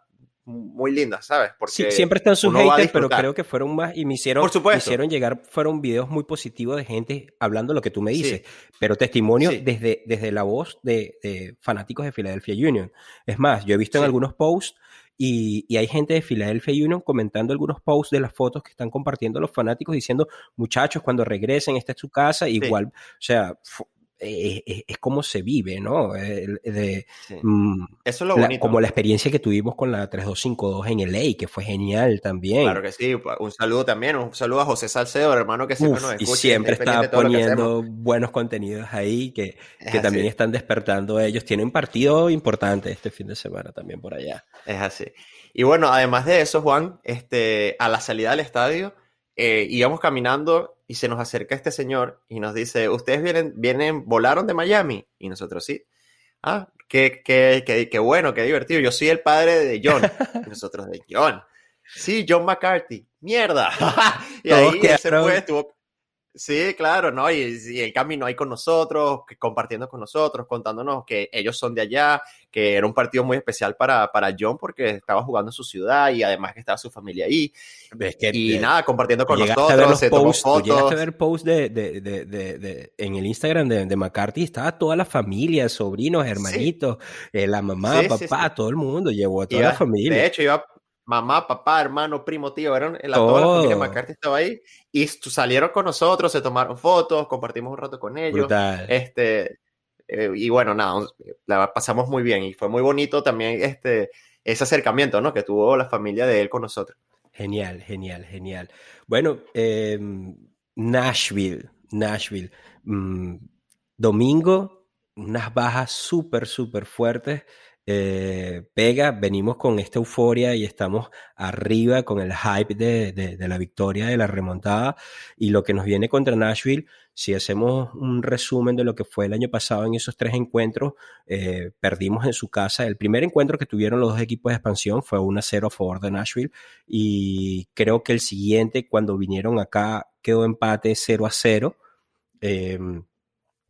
muy lindas, ¿sabes? Porque Sí, siempre están sus haters, pero creo que fueron más y me hicieron, Por supuesto. me hicieron llegar, fueron videos muy positivos de gente hablando lo que tú me Sí. dices, pero testimonio Sí. desde, desde la voz de, de fanáticos de Philadelphia Union. Es más, yo he visto en algunos posts y, y hay gente de Philadelphia Union comentando algunos posts de las fotos que están compartiendo los fanáticos diciendo, muchachos, cuando regresen, esta es su casa, igual, o sea, fu- eh, eh, es como se vive, ¿no? El- de, Sí. mm, Eso es lo la- bonito. como la experiencia que tuvimos con la 3252 en LA, que fue genial también. Claro que sí, un saludo también, un saludo a José Salcedo, hermano que siempre Uf, nos y escucha. siempre es pendiente está poniendo buenos contenidos ahí que, Es que también están despertando ellos. Tienen un partido importante este fin de semana también por allá. Es así. Y bueno, además de eso, Juan, este, a la salida del estadio, eh, íbamos caminando y se nos acerca este señor y nos dice, ¿ustedes vienen, vienen, volaron de Miami? Y nosotros sí. Ah, qué, qué, qué, qué bueno, qué divertido. Yo soy el padre de John. Y nosotros de John. Sí, John McCarthy. Mierda. y ahí él se quedaron- fue, estuvo... Sí, claro, ¿no? Y, y él caminó ahí con nosotros, que- compartiendo con nosotros, contándonos que ellos son de allá, que era un partido muy especial para, para John porque estaba jugando en su ciudad y además que estaba su familia ahí. Es que Y eh, nada, compartiendo con llegaste a ver nosotros, los se tomó posts, llegaste fotos. a ver posts de, de- de- de- en el Instagram de, de McCarthy, estaba toda la familia, sobrinos, hermanitos, eh, la mamá, Sí, sí, papá, sí. todo el mundo, llevó a toda Iba- la familia. De hecho, iba mamá, papá, hermano, primo, tío, eran la, toda la familia. McCarthy estaba ahí y salieron con nosotros, se tomaron fotos, compartimos un rato con ellos. Brutal. Este, eh, y bueno, nada, la pasamos muy bien y fue muy bonito también este, ese acercamiento, ¿no? Que tuvo la familia de él con nosotros. Genial, genial, genial. Bueno, eh, Nashville, Nashville. Mm, domingo, unas bajas súper, súper fuertes. Eh, pega, venimos con esta euforia y estamos arriba con el hype de, de- la victoria, de la remontada. Y lo que nos viene contra Nashville, si hacemos un resumen de lo que fue el año pasado en esos tres encuentros, eh, perdimos en su casa. El primer encuentro que tuvieron los dos equipos de expansión fue 1-0 a favor de Nashville y creo que el siguiente, cuando vinieron acá, quedó empate 0 a 0. Eh,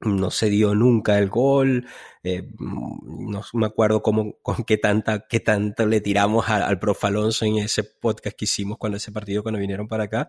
no se dio nunca el gol. eh, no me acuerdo cómo, con qué tanta, qué tanto le tiramos al profe Alonso en ese podcast que hicimos cuando ese partido, cuando vinieron para acá.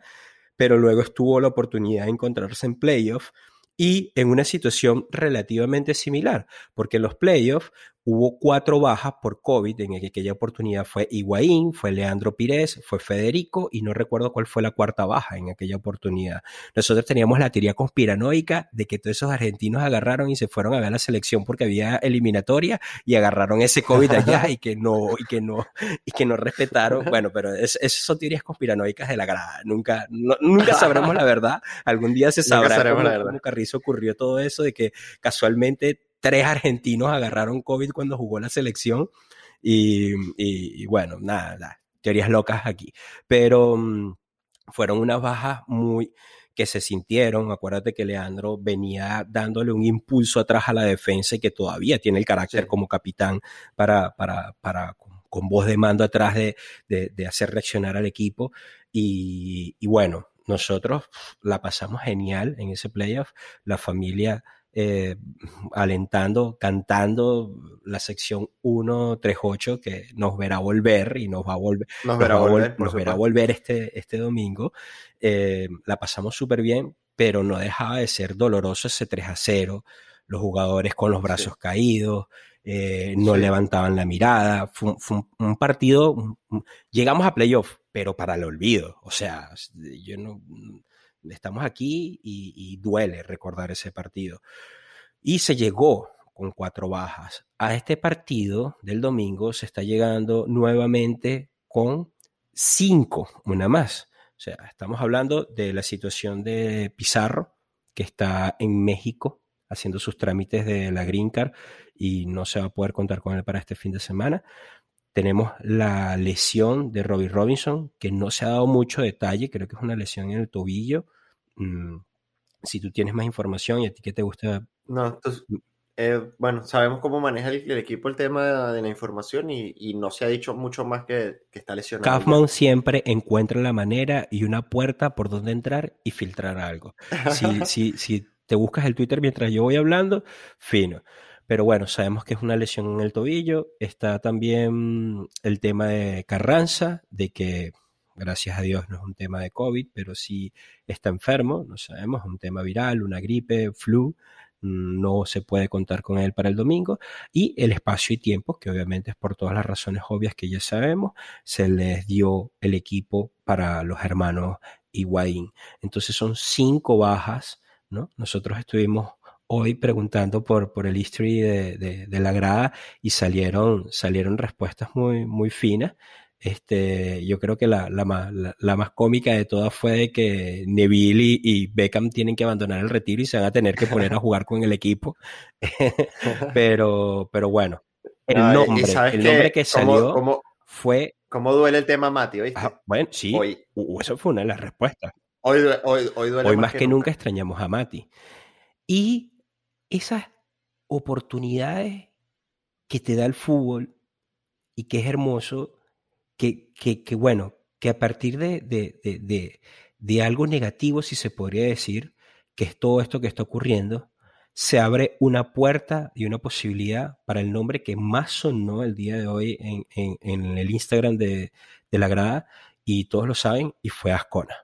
Pero luego estuvo la oportunidad de encontrarse en playoff y en una situación relativamente similar, porque en los playoffs hubo cuatro bajas por COVID. En aquella oportunidad fue Higuaín, fue Leandro Pires, fue Federico y no recuerdo cuál fue la cuarta baja en aquella oportunidad. Nosotros teníamos la teoría conspiranoica de que todos esos argentinos agarraron y se fueron a ver la selección porque había eliminatoria y agarraron ese COVID allá y que no, y que no, y que no respetaron. Bueno, pero es- esas son teorías conspiranoicas de la grada. Nunca, no- nunca sabremos la verdad. Algún día se sabrá cómo, la verdad. cómo Carrizo ocurrió todo eso de que casualmente tres argentinos agarraron COVID cuando jugó la selección. Y, y- y bueno, nada, nada, teorías locas aquí. Pero mm, fueron unas bajas muy que se sintieron. Acuérdate que Leandro venía dándole un impulso atrás a la defensa y que todavía tiene el carácter Sí. como capitán para, para, para con, con voz de mando atrás de, de- de hacer reaccionar al equipo. Y, y bueno, nosotros la pasamos genial en ese playoff. La familia eh, alentando, cantando la sección 138 que nos verá volver y nos va a volver, Nos nos verá vol- volver, por nos verá supuesto. volver este, este domingo. Eh, la pasamos súper bien, pero no dejaba de ser doloroso ese 3 a 0. Los jugadores con los brazos caídos, eh, no Sí. levantaban la mirada. Fue, un- fue un, un partido. un- llegamos a playoff, pero para el olvido. O sea, yo no. Estamos aquí y, duele recordar ese partido. Y se llegó con cuatro bajas. A este partido del domingo se está llegando nuevamente con cinco, una más. O sea, estamos hablando de la situación de Pizarro, que está en México haciendo sus trámites de la Green Card y no se va a poder contar con él para este fin de semana. Tenemos la lesión de Robbie Robinson, que no se ha dado mucho detalle, creo que es una lesión en el tobillo. Mm, si tú tienes más información y a ti que te gusta No, entonces, eh, bueno, sabemos cómo maneja el, el equipo el tema de la información y, y no se ha dicho mucho más que, que está lesionado. Kaufman siempre encuentra la manera y una puerta por donde entrar y filtrar algo. Si, si, si te buscas el Twitter mientras yo voy hablando, fino. Pero bueno, sabemos que es una lesión en el tobillo. Está también el tema de Carranza, de que gracias a Dios no es un tema de COVID, pero sí está enfermo, no sabemos, es un tema viral, una gripe, flu. No se puede contar con él para el domingo. Y el espacio y tiempo, que obviamente es por todas las razones obvias que ya sabemos, se les dio el equipo para los hermanos Higuaín. Entonces son cinco bajas, ¿no? Nosotros estuvimos hoy preguntando por, por el history de, de, de la grada y salieron, salieron respuestas muy, muy finas. Este, yo creo que la, la, más, la, la más cómica de todas fue de que Neville y, y Beckham tienen que abandonar el retiro y se van a tener que poner a jugar con el equipo. pero, pero bueno, el No, nombre, el que nombre que salió cómo- fue ¿Cómo duele el tema Mati, oíste? Ah, bueno, sí, Hoy, eso fue una de las respuestas. hoy, hoy, hoy duele más que nunca extrañamos a Mati. Y esas oportunidades que te da el fútbol y que es hermoso, que, que, que bueno, que a partir de, de, de, de, de algo negativo, si se podría decir, que es todo esto que está ocurriendo, se abre una puerta y una posibilidad para el nombre que más sonó el día de hoy en, en, en el Instagram de, de, la grada, y todos lo saben, y fue Ascona.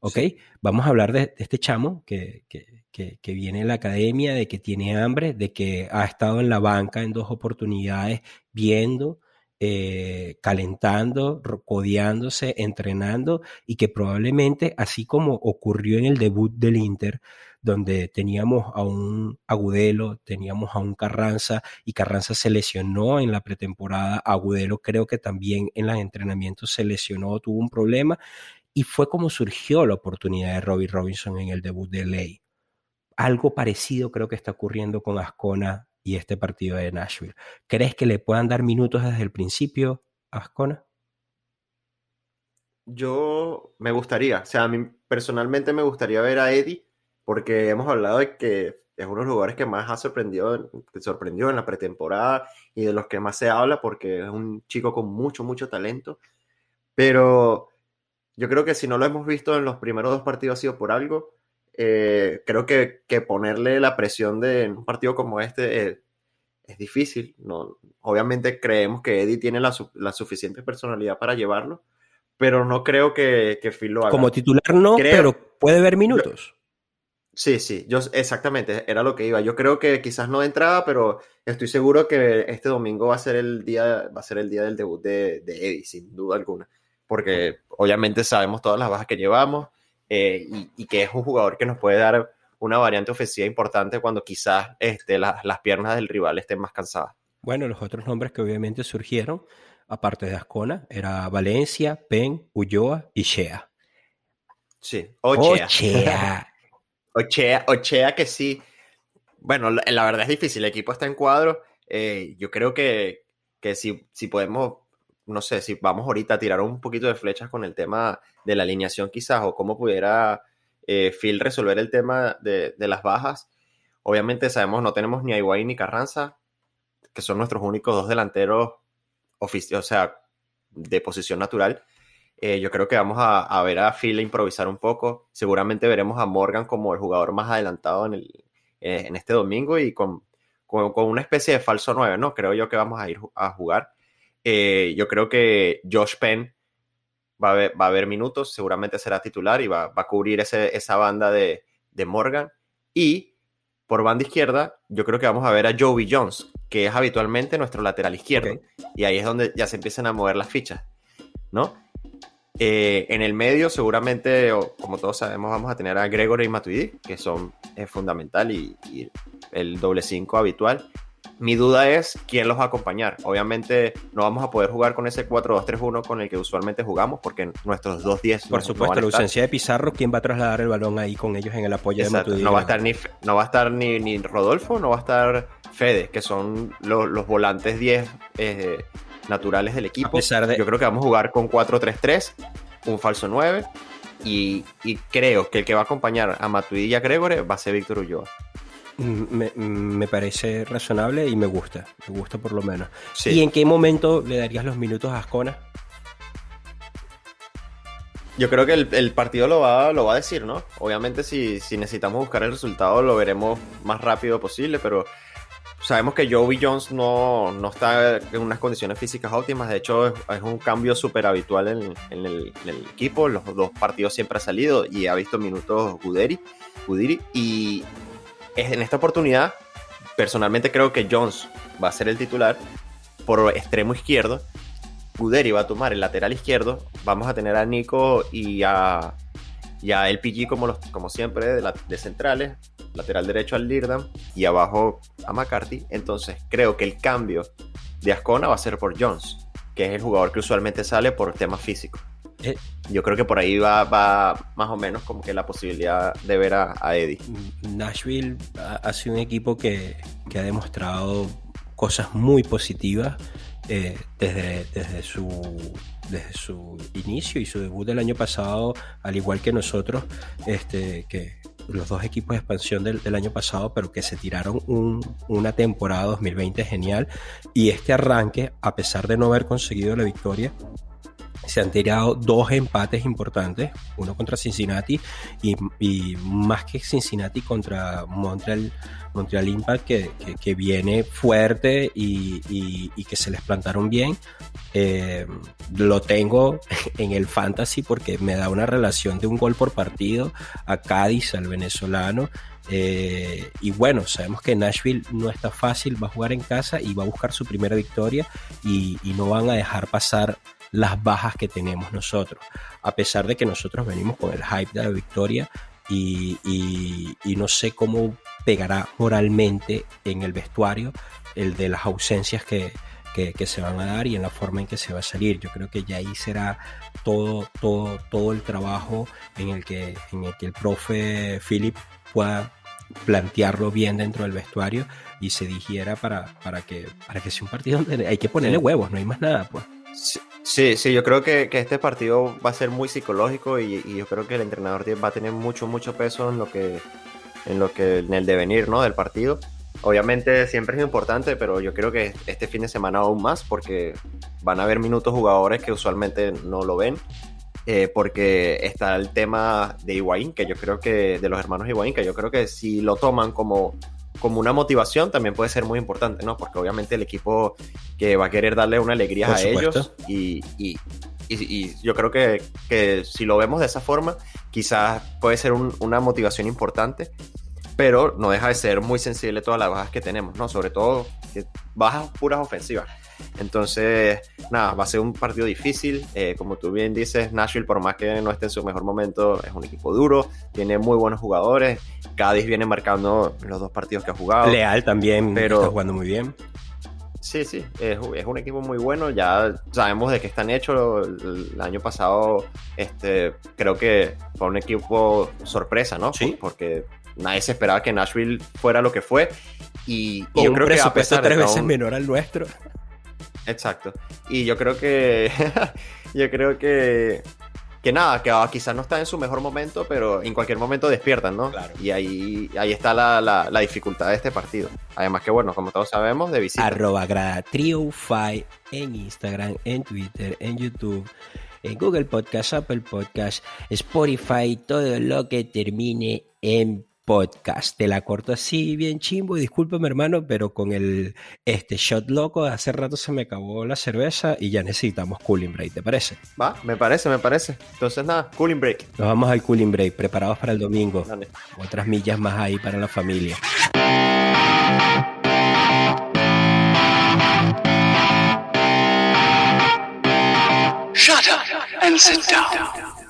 ¿Ok? Sí. Vamos a hablar de, de este chamo que, que, que, que, viene en la academia, de que tiene hambre, de que ha estado en la banca en dos oportunidades viendo, eh, calentando, codeándose, entrenando y que probablemente, así como ocurrió en el debut del Inter, donde teníamos a un Agudelo, teníamos a un Carranza y Carranza se lesionó en la pretemporada, Agudelo creo que también en los entrenamientos se lesionó, tuvo un problema y fue como surgió la oportunidad de Robbie Robinson en el debut de Ley. Algo parecido creo que está ocurriendo con Ascona y este partido de Nashville. ¿Crees que le puedan dar minutos desde el principio a Ascona? Yo me gustaría, o sea, a mí personalmente me gustaría ver a Eddie, porque hemos hablado de que es uno de los lugares que más ha sorprendido, sorprendió en la pretemporada y de los que más se habla, porque es un chico con mucho, mucho talento. Pero yo creo que si no lo hemos visto en los primeros dos partidos ha sido por algo. Eh, creo que, que, ponerle la presión de en un partido como este eh, es difícil. No, obviamente creemos que Eddie tiene la, la, suficiente personalidad para llevarlo, pero no creo que, que Phil lo haga. Como titular no, creo, pero puede ver minutos. Yo, sí, sí, yo exactamente, era lo que iba. Yo creo que quizás no de entrada, pero estoy seguro que este domingo va a ser el día, va a ser el día del debut de, de Eddie, sin duda alguna. Porque obviamente sabemos todas las bajas que llevamos. Eh, y, y, que es un jugador que nos puede dar una variante ofensiva importante cuando quizás este, la, las piernas del rival estén más cansadas. Bueno, los otros nombres que obviamente surgieron, aparte de Ascona, era Valencia, Pen, Ulloa y Shea. Sí, Ochea. Ochea. Ochea, Ochea que sí. Bueno, la, la, verdad es difícil, el equipo está en cuadro. Eh, yo creo que, que si, si podemos no sé, si vamos ahorita a tirar un poquito de flechas con el tema de la alineación quizás, o cómo pudiera eh, Phil resolver el tema de, de, las bajas. Obviamente sabemos, no tenemos ni a ni Carranza, que son nuestros únicos dos delanteros o sea, de posición natural. Eh, yo creo que vamos a, ver a Phil improvisar un poco. Seguramente veremos a Morgan como el jugador más adelantado en, el, eh, en este domingo y con, con, con una especie de falso 9, ¿no? Creo yo que vamos a ir a jugar. Eh, yo creo que Josh Penn va a ver, va a haber minutos, seguramente será titular y va, va a cubrir ese, esa banda de, de Morgan. Y por banda izquierda, yo creo que vamos a ver a Joey Jones, que es habitualmente nuestro lateral izquierdo. Y ahí es donde ya se empiezan a mover las fichas, ¿no? Eh, en el medio, seguramente, como todos sabemos, vamos a tener a Gregory y Matuidi, que son es fundamental y, y el doble 5 habitual. Mi duda es quién los va a acompañar. Obviamente no vamos a poder jugar con ese 4-2-3-1 con el que usualmente jugamos porque nuestros 2-10 Por no- no supuesto, van a la ausencia de Pizarro, ¿quién va a trasladar el balón ahí con ellos en el apoyo Exacto, de Matuidi? No va a estar ni, no va a estar ni, ni Rodolfo, no va a estar Fede, que son lo- los volantes 10 eh, naturales del equipo. A pesar de- Yo creo que vamos a jugar con 4-3-3, un falso 9, y, y creo que el que va a acompañar a Matuidi y a Gregory va a ser Víctor Ulloa. Mm, Me, me parece razonable y me gusta, me gusta por lo menos. Sí. ¿Y en qué momento le darías los minutos a Ascona? Yo creo que el, el partido lo va, lo va a decir, ¿no? Obviamente si, si necesitamos buscar el resultado lo veremos más rápido posible, pero sabemos que Joey Jones no, no está en unas condiciones físicas óptimas, de hecho es, es un cambio súper habitual en, en el, en el equipo, los dos partidos siempre ha salido y ha visto minutos Guderi, Gudiri y es- en esta oportunidad personalmente creo que Jones va a ser el titular por extremo izquierdo Guderi va a tomar el lateral izquierdo. Vamos a tener a Nico y a, y a como, como siempre de centrales. Lateral derecho al Lirdam y abajo a McCarthy. Entonces creo que el cambio de Ascona va a ser por Jones, que es el jugador que usualmente sale por temas físicos. Eh. Yo creo que por ahí va, más o menos como que la posibilidad de ver a, Eddie. Nashville ha, sido un equipo que, ha demostrado cosas muy positivas eh, desde, su, inicio y su debut del año pasado, al igual que nosotros, este, que los dos equipos de expansión del, año pasado, pero que se tiraron un- una temporada 2020 genial y este arranque, a pesar de no haber conseguido la victoria, se han tirado dos empates importantes, uno contra Cincinnati y, más que Cincinnati contra Montreal, Montreal Impact, que, que- viene fuerte y, y- que se les plantaron bien. Eh, lo tengo en el fantasy porque me da una relación de un gol por partido a Cádiz, al venezolano. Eh, y bueno, sabemos que Nashville no está fácil, va a jugar en casa y va a buscar su primera victoria y no van a dejar pasar las bajas que tenemos nosotros. A pesar de que nosotros venimos con el hype de la victoria y, y- y no sé cómo pegará moralmente en el vestuario el de las ausencias que, que- que se van a dar y en la forma en que se va a salir. Yo creo que ya ahí será todo, todo, todo el trabajo en el que, en el que el profe Philip pueda plantearlo bien dentro del vestuario y se digiera para, para, que, para que sea un partido donde hay que ponerle huevos, no hay más nada, pues. Sí, Sí, yo creo que, que este partido va a ser muy psicológico y, yo creo que el entrenador va a tener mucho, mucho peso en lo que, en lo que, en el devenir, ¿no? Del partido. Obviamente siempre es importante, pero yo creo que este fin de semana aún más porque van a haber minutos jugadores que usualmente no lo ven. eh, porque está el tema de Higuaín, que yo creo que, de los hermanos Higuaín, que yo creo que si lo toman como, como una motivación también puede ser muy importante, ¿no? Porque obviamente el equipo que va a querer darle una alegría Por a supuesto. ellos y, y- y- y yo creo que, que si lo vemos de esa forma, quizás puede ser un- una motivación importante, pero no deja de ser muy sensible todas las bajas que tenemos, ¿no? Sobre todo bajas puras ofensivas. Entonces, nada, va a ser un partido difícil. Eh, como tú bien dices, Nashville, por más que no esté en su mejor momento, es un equipo duro, tiene muy buenos jugadores. Cádiz viene marcando los dos partidos que ha jugado. Leal también Pero- está jugando muy bien. Sí, sí, es, es un equipo muy bueno. Ya sabemos de qué están hechos. El, el año pasado, este, creo que fue un equipo sorpresa, ¿no? Sí. Por- Porque nadie se esperaba que Nashville fuera lo que fue. Y, y yo un creo que a pesar de tres veces menor al nuestro. Exacto. Y yo creo que. yo creo que. Que nada, que ah, quizás no está en su mejor momento, pero en cualquier momento despiertan, ¿no? Claro. Y ahí, ahí está la, la- la dificultad de este partido. Además que, bueno, como todos sabemos, de visita. Arroba grada Five en Instagram, en Twitter, en YouTube. en Google Podcast, Apple Podcast, Spotify, todo lo que termine en podcast. Te la corto así bien chimbo, discúlpame hermano, pero con el este shot loco, hace rato se me acabó la cerveza y ya necesitamos cooling break, ¿te parece? Va, me parece, me parece. Entonces nada, cooling break. Nos vamos al cooling break, preparados para el domingo. Dale. Otras millas más ahí para la familia. Shut up and sit down.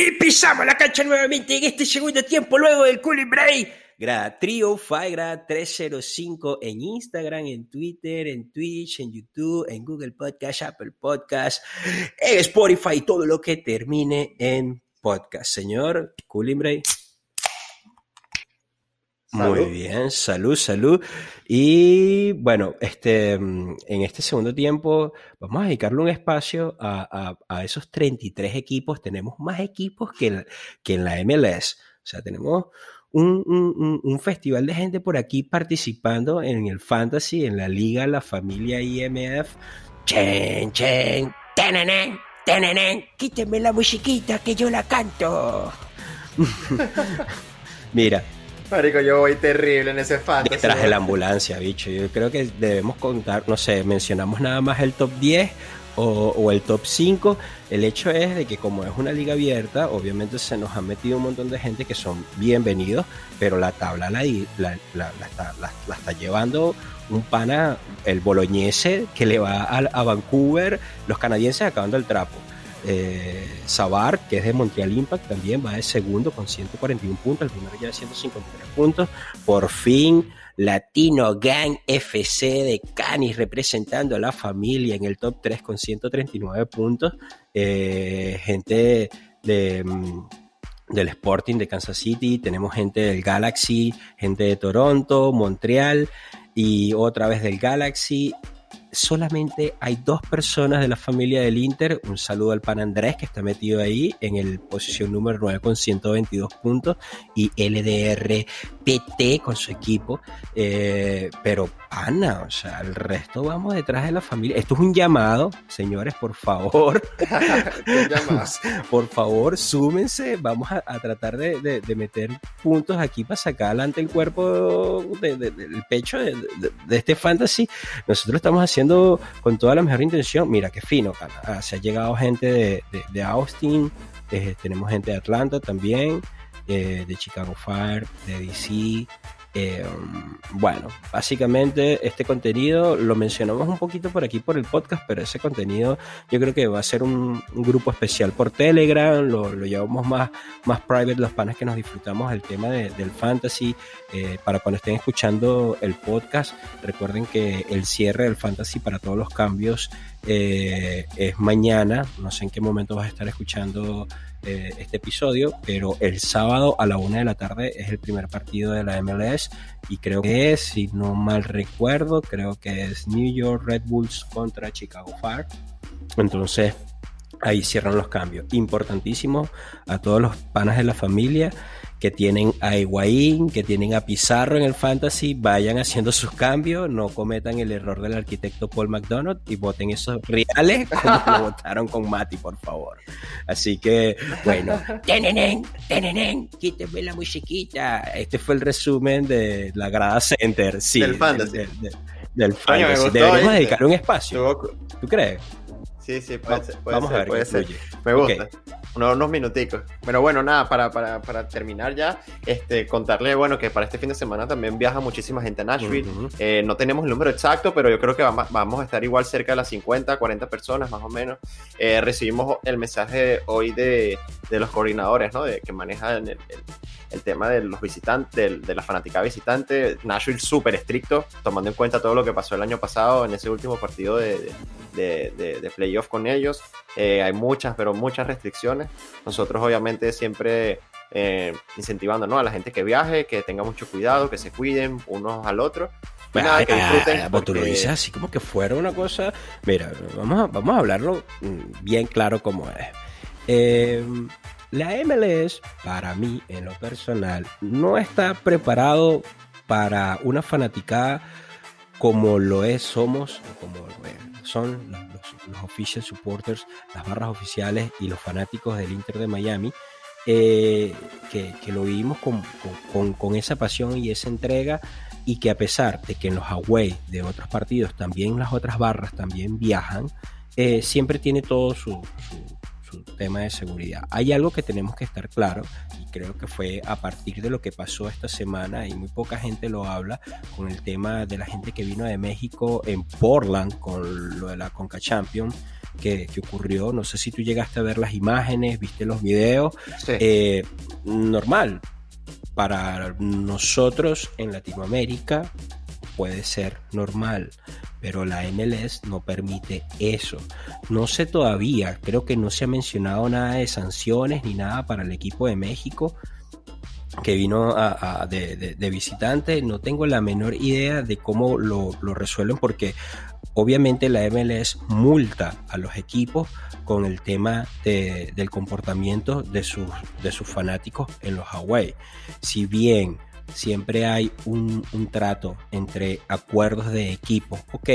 Y pisamos la cancha nuevamente en este segundo tiempo luego del cooling break. Grada 305, grada 305 en Instagram, en Twitter, en Twitch, en YouTube, en Google Podcast, Apple Podcast, en Spotify, todo lo que termine en podcast. Señor, cooling break. Muy bien, salud, salud. Y bueno, este, mm, en este segundo tiempo vamos a dedicarle un espacio a, a- a esos 33 equipos. Tenemos más equipos que, en- que en la MLS. O sea, tenemos un, un- un- festival de gente por aquí participando en el fantasy, en la liga, la familia IMF. Chen, chen, tenenen, tenenen, quítenme la musiquita que yo la canto. Mira, Marico, yo voy terrible en ese fantasy. Detrás de la ambulancia, bicho. Yo creo que debemos contar, no sé, mencionamos nada más el top 10 o, o el top 5. El hecho es de que como es una liga abierta, obviamente se nos han metido un montón de gente que son bienvenidos, pero la tabla la, di- la, la- la está, la- la está llevando un pana, el boloñese, que le va a, a Vancouver, los canadienses acabando el trapo. Eh, Sabar, que es de Montreal Impact, también va de segundo con 141 puntos, el primero ya de 153 puntos. Por fin, Latino Gang FC de Canis representando a la familia en el top 3 con 139 puntos. Eh, gente de, mm, del Sporting de Kansas City, tenemos gente del Galaxy, gente de Toronto, Montreal y otra vez del Galaxy. Solamente hay dos personas de la familia del Inter. Un saludo al pan Andrés que está metido ahí en el posición número 9 con 122 puntos y LDR PT con su equipo. Eh, pero pana, o sea, el resto vamos detrás de la familia. Esto es un llamado, señores, por favor. Por favor, súmense. Vamos a, a tratar de, de- de meter puntos aquí para sacar adelante el cuerpo de- de- del pecho de, este fantasy. Nosotros estamos haciendo con toda la mejor intención. Mira qué fino. Ah, se ha llegado gente de Austin, eh, tenemos gente de Atlanta también, eh, de Chicago Fire, de DC. Eh, bueno, básicamente este contenido lo mencionamos un poquito por aquí por el podcast, pero ese contenido yo creo que va a ser un, grupo especial por Telegram, lo, lo llevamos más, más private los panas que nos disfrutamos el tema de- del fantasy. Eh, para cuando estén escuchando el podcast, recuerden que el cierre del fantasy para todos los cambios eh, es mañana. No sé en qué momento vas a estar escuchando eh, este episodio, pero el sábado a la una de la tarde es el primer partido de la MLS y creo que es, si no mal recuerdo, creo que es New York Red Bulls contra Chicago Fire. Entonces, ahí cierran los cambios. Importantísimo a todos los panas de la familia que tienen a Higuaín, que tienen a Pizarro en el fantasy, vayan haciendo sus cambios, no cometan el error del arquitecto Paul McDonald y voten esos reales como lo votaron con Mati, por favor. Así que, bueno, tenenen, tenenen, quítenme la musiquita. Este fue el resumen de la grada center, sí, Del fantasy. Del, fantasy. gustó, Deberíamos ¿viste? dedicar un espacio. ¿Tú crees? Sí, sí, puede ser. Puede Vamos ser, a ver puede ser. Me gusta. Ok. Unos, unos minuticos. Pero bueno, nada, para, para, para terminar ya, este, contarle, bueno, que para este fin de semana también viaja muchísima gente a Nashville. Ujú. Eh, no tenemos el número exacto, pero yo creo que vamos, vamos a estar igual cerca de las 50, 40 personas más o menos. Eh, recibimos el mensaje hoy de, de los coordinadores, ¿no? De, que manejan el, el- el tema de los visitantes, del- de, la fanática visitante. Nashville súper estricto, tomando en cuenta todo lo que pasó el año pasado en ese último partido de, de, de- de playoff con ellos. Eh, hay muchas, pero muchas restricciones. Nosotros obviamente siempre eh, incentivando ¿no? a la gente que viaje, que tenga mucho cuidado, que se cuiden unos al otro. Y nada, que disfruten. ay, pues tú lo porque- dices así como que fuera una cosa. Mira, vamos a, vamos a hablarlo mm, bien claro como es. Eh, la MLS, para mí, en lo personal, no está preparado para una fanaticada como lo es, somos, como son los, los, los official supporters, las barras oficiales y los fanáticos del Inter de Miami, eh, que, que, lo vivimos con, con, con, esa pasión y esa entrega y que a pesar de que en los away de otros partidos también las otras barras también viajan, eh, siempre tiene todo su, su, tema de seguridad. Hay algo que tenemos que estar claro y creo que fue a partir de lo que pasó esta semana y muy poca gente lo habla con el tema de la gente que vino de México en Portland con lo de la Conca Champions que, que, ocurrió. No sé si tú llegaste a ver las imágenes, viste los videos. Sí. Eh, normal. Para nosotros en Latinoamérica puede ser normal, pero la MLS no permite eso. No sé todavía, creo que no se ha mencionado nada de sanciones ni nada para el equipo de México que vino a, de, visitante. No tengo la menor idea de cómo lo, resuelven porque obviamente la MLS multa a los equipos con el tema de, del comportamiento de sus, de sus fanáticos en los Hawaii. Si bien siempre hay un, un, trato entre acuerdos de equipo. Ok,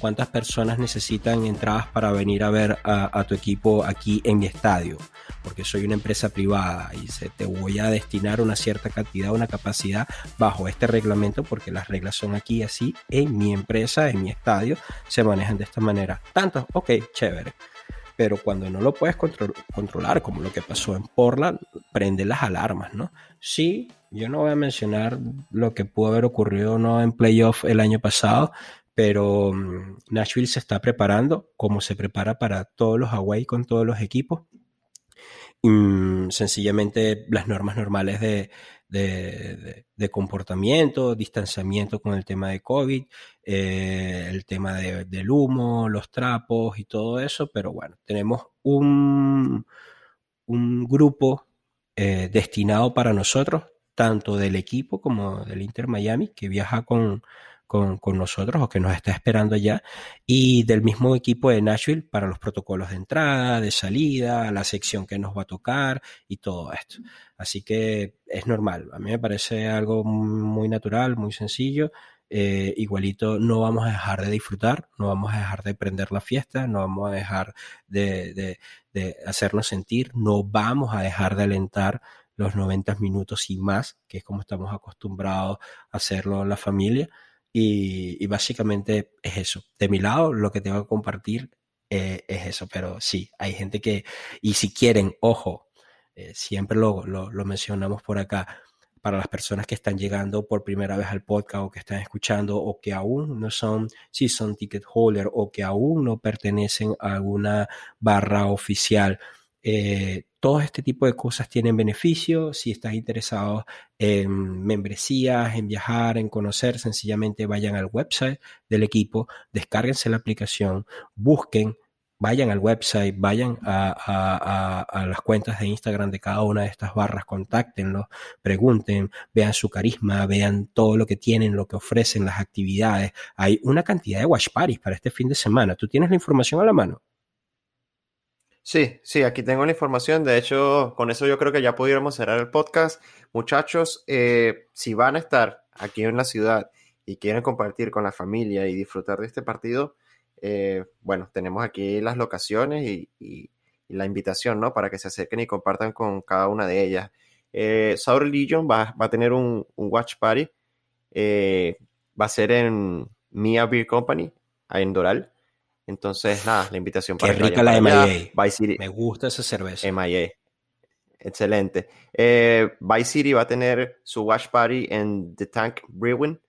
¿cuántas personas necesitan entradas para venir a ver a, a, tu equipo aquí en mi estadio? Porque soy una empresa privada y se te voy a destinar una cierta cantidad, una capacidad bajo este reglamento porque las reglas son aquí así en mi empresa, en mi estadio, se manejan de esta manera. Tantos, ok, chévere pero cuando no lo puedes control, controlar, como lo que pasó en Portland, prende las alarmas, ¿no? Sí, yo no voy a mencionar lo que pudo haber ocurrido no en playoff el año pasado, pero um, Nashville se está preparando como se prepara para todos los Hawaii con todos los equipos. Y, um, sencillamente las normas normales de, de, comportamiento, distanciamiento con el tema de COVID, eh, el tema de, del humo, los trapos y todo eso, pero bueno, tenemos un, un grupo eh, destinado para nosotros, tanto del equipo como del Inter Miami, que viaja con, con, nosotros o que nos está esperando ya, y del mismo equipo de Nashville para los protocolos de entrada, de salida, la sección que nos va a tocar y todo esto. Así que es normal, a mí me parece algo muy natural, muy sencillo. Eh, igualito no vamos a dejar de disfrutar, no vamos a dejar de prender la fiesta, no vamos a dejar de, de, de hacernos sentir, no vamos a dejar de alentar los 90 minutos y más, que es como estamos acostumbrados a hacerlo en la familia. Y, básicamente es eso. De mi lado, lo que tengo que compartir eh, es eso. Pero sí, hay gente que, y si quieren, ojo, eh, siempre lo, lo, lo, mencionamos por acá, para las personas que están llegando por primera vez al podcast o que están escuchando o que aún no son, si son ticket holder o que aún no pertenecen a alguna barra oficial. Eh, todo este tipo de cosas tienen beneficio. Si estás interesado en membresías, en viajar, en conocer, sencillamente vayan al website del equipo, descárguense la aplicación, busquen, vayan al website, vayan a, a, las cuentas de Instagram de cada una de estas barras, contáctenlos, pregunten, vean su carisma, vean todo lo que tienen, lo que ofrecen, las actividades. Hay una cantidad de watch parties para este fin de semana. ¿Tú tienes la información a la mano? Sí, sí, aquí tengo la información. De hecho, con eso yo creo que ya pudiéramos cerrar el podcast. Muchachos, eh, si van a estar aquí en la ciudad y quieren compartir con la familia y disfrutar de este partido, eh, bueno, tenemos aquí las locaciones y, la invitación, ¿no? Para que se acerquen y compartan con cada una de ellas. Eh, Sour Legion va, va, a tener un, un watch party. Eh, va a ser en Mia Beer Company, en Doral. Entonces, nada, la invitación para Qué rica la MIA. Vice City. Me gusta esa cerveza. MIA. Excelente. Eh, Vice City va a tener su watch party en The Tank Brewing.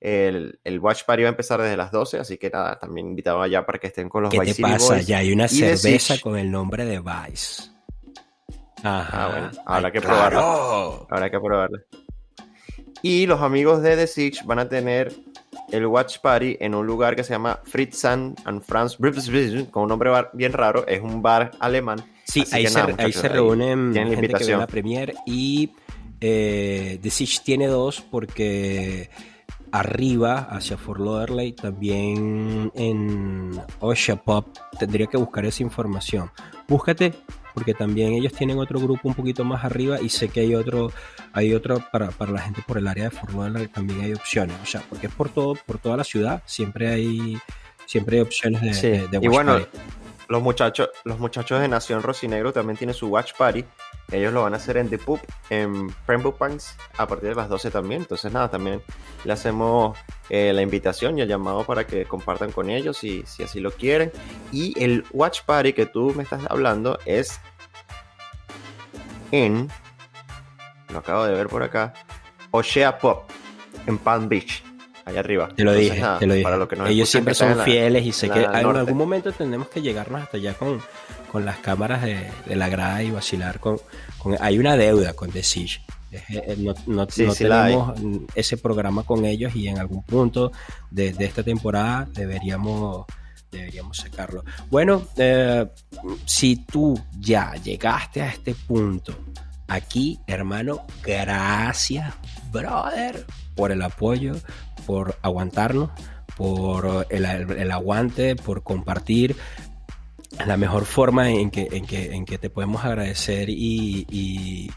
El, el, watch party va a empezar desde las 12, así que nada, también invitado allá para que estén con los ¿Qué Vice te City pasa? Boys. Ya hay una cerveza con el nombre de Vice. Ajá. Ah, bueno, habrá que claro. probarla. Habrá que probarla. Y los amigos de The Six van a tener el Watch Party en un lugar que se llama Fritzan and Franz con un nombre bien raro, es un bar alemán. Sí, ahí, se, ahí reúnen tienen gente que ve la premier y eh, The Siege tiene dos porque arriba hacia Fort Lauderdale, también en Osha Pop. Tendría que buscar esa información. Búscate, porque también ellos tienen otro grupo un poquito más arriba y sé que hay otro, hay otro para, para la gente por el área de Fort Lauderdale también hay opciones. O sea, porque es por todo, por toda la ciudad, siempre hay, siempre hay opciones de, Sí, de- de y bueno, party. Los muchachos, los muchachos de Nación Rocinegro también tienen su Watch Party. Ellos lo van a hacer en The Poop, en Pines, a partir de las 12 también. Entonces, nada, también le hacemos eh, la invitación y el llamado para que compartan con ellos si, si así lo quieren. Y el Watch Party que tú me estás hablando es en, lo acabo de ver por acá, Oshea Pop, en Palm Beach, allá arriba. Te lo Entonces, dije, nada, te lo dije. para los que nos Ellos siempre son la- fieles y sé que en norte. algún momento tenemos que llegarnos hasta allá con, con las cámaras de, de la grada y vacilar con, con- Hay una deuda con The Siege. Es- eh, No, no- Sí, no sí la hay. tenemos ese programa con ellos y en algún punto de, de esta temporada deberíamos deberíamos sacarlo. Bueno, eh, si tú ya llegaste a este punto, aquí, hermano, gracias, brother, por el apoyo, por aguantarnos, por el, el aguante, por compartir. La mejor forma en que, en que, en que te podemos agradecer y, y,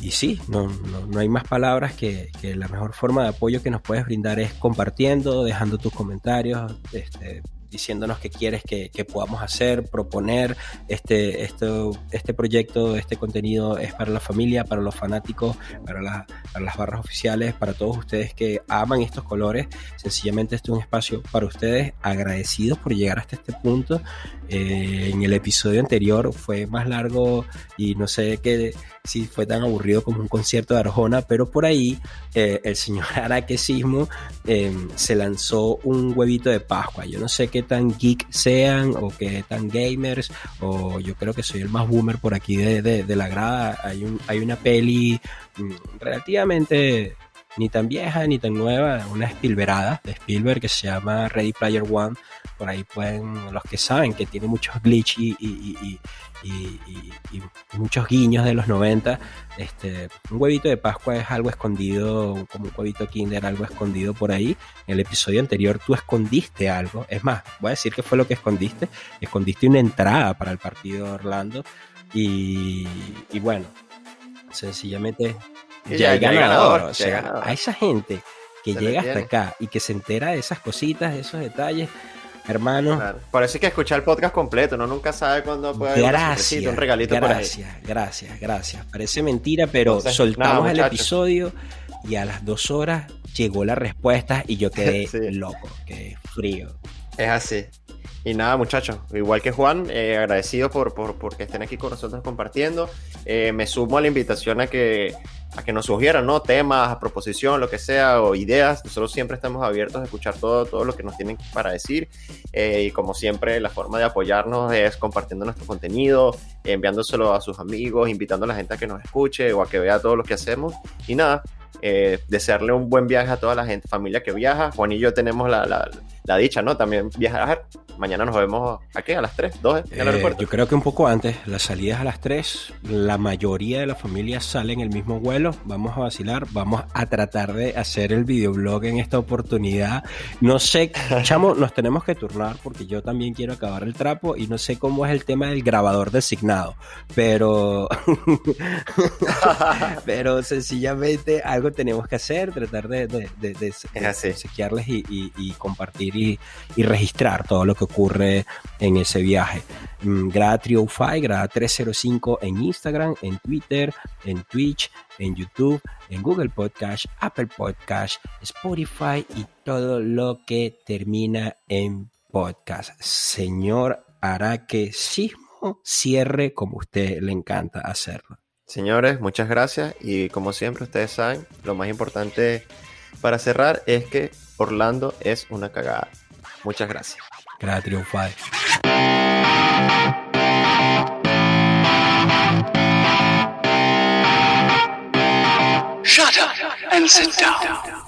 y sí, no, no, no hay más palabras que, que la mejor forma de apoyo que nos puedes brindar es compartiendo, dejando tus comentarios, este, diciéndonos qué quieres que, que, podamos hacer, proponer. Este, esto, este proyecto, este contenido es para la familia, para los fanáticos, para, la, para las barras oficiales, para todos ustedes que aman estos colores. Sencillamente este es un espacio para ustedes, agradecidos por llegar hasta este punto. Eh, en el episodio anterior fue más largo y no sé qué si fue tan aburrido como un concierto de Arjona, pero por ahí eh, el señor Araquesismo eh, se lanzó un huevito de Pascua. Yo no sé qué tan geek sean o qué tan gamers, o yo creo que soy el más boomer por aquí de, de, la grada. Hay, un, hay una peli mmm, relativamente ni tan vieja ni tan nueva, una Spielbergada de Spielberg que se llama Ready Player One. Por ahí pueden, los que saben que tiene muchos glitch y, y, y, y, muchos guiños de los 90. Este, un huevito de Pascua es algo escondido, como un huevito Kinder, algo escondido por ahí. En el episodio anterior tú escondiste algo. Es más, voy a decir que fue lo que escondiste. Escondiste una entrada para el partido de Orlando. Y, bueno, sencillamente ya, ya, hay ganador. ganador. Ya o sea, ganador. a esa gente que Se llega hasta acá y que se entera de esas cositas, de esos detalles, hermano. Claro. Por eso hay que escuchar el podcast completo, uno nunca sabe cuándo puede Gracias, sorpresita, un regalito gracias, gracias, gracias. Parece mentira, pero Entonces, soltamos nada, el episodio y a las dos horas llegó la respuesta y yo quedé Sí. loco, quedé frío. Es así. Y nada, muchachos, igual que Juan, eh, agradecido por, por, por que estén aquí con nosotros compartiendo. Eh, me sumo a la invitación a que, a que nos sugieran ¿no? temas, a proposición, lo que sea, o ideas. Nosotros siempre estamos abiertos a escuchar todo, todo lo que nos tienen para decir. Eh, y como siempre, la forma de apoyarnos es compartiendo nuestro contenido, enviándoselo a sus amigos, invitando a la gente a que nos escuche o a que vea todo lo que hacemos. Y nada, eh, desearle un buen viaje a toda la gente, familia que viaja. Juan y yo tenemos la, la, la dicha, ¿no? También viajar. Mañana nos vemos aquí a las 3, 2 en el Eh, aeropuerto. yo creo que un poco antes, las salidas a las 3, la mayoría de la familia sale en el mismo vuelo, vamos a vacilar, vamos a tratar de hacer el videoblog en esta oportunidad. No sé, chamo, nos tenemos que turnar porque yo también quiero acabar el trapo y no sé cómo es el tema del grabador designado, pero pero sencillamente algo tenemos que hacer, tratar de, de, de, de, de así. obsequiarles y, y, y compartir y, registrar todo lo que ocurre en ese viaje. Grada Grada 305 en Instagram, en Twitter, en Twitch, en YouTube, en Google Podcast, Apple Podcast, Spotify y todo lo que termina en podcast. Señor Araque Sismo, cierre como usted le encanta hacerlo. Señores, muchas gracias y como siempre ustedes saben, lo más importante para cerrar es que Orlando es una cagada. Muchas gracias. Gracias, Triunfal. Shut up and sit down.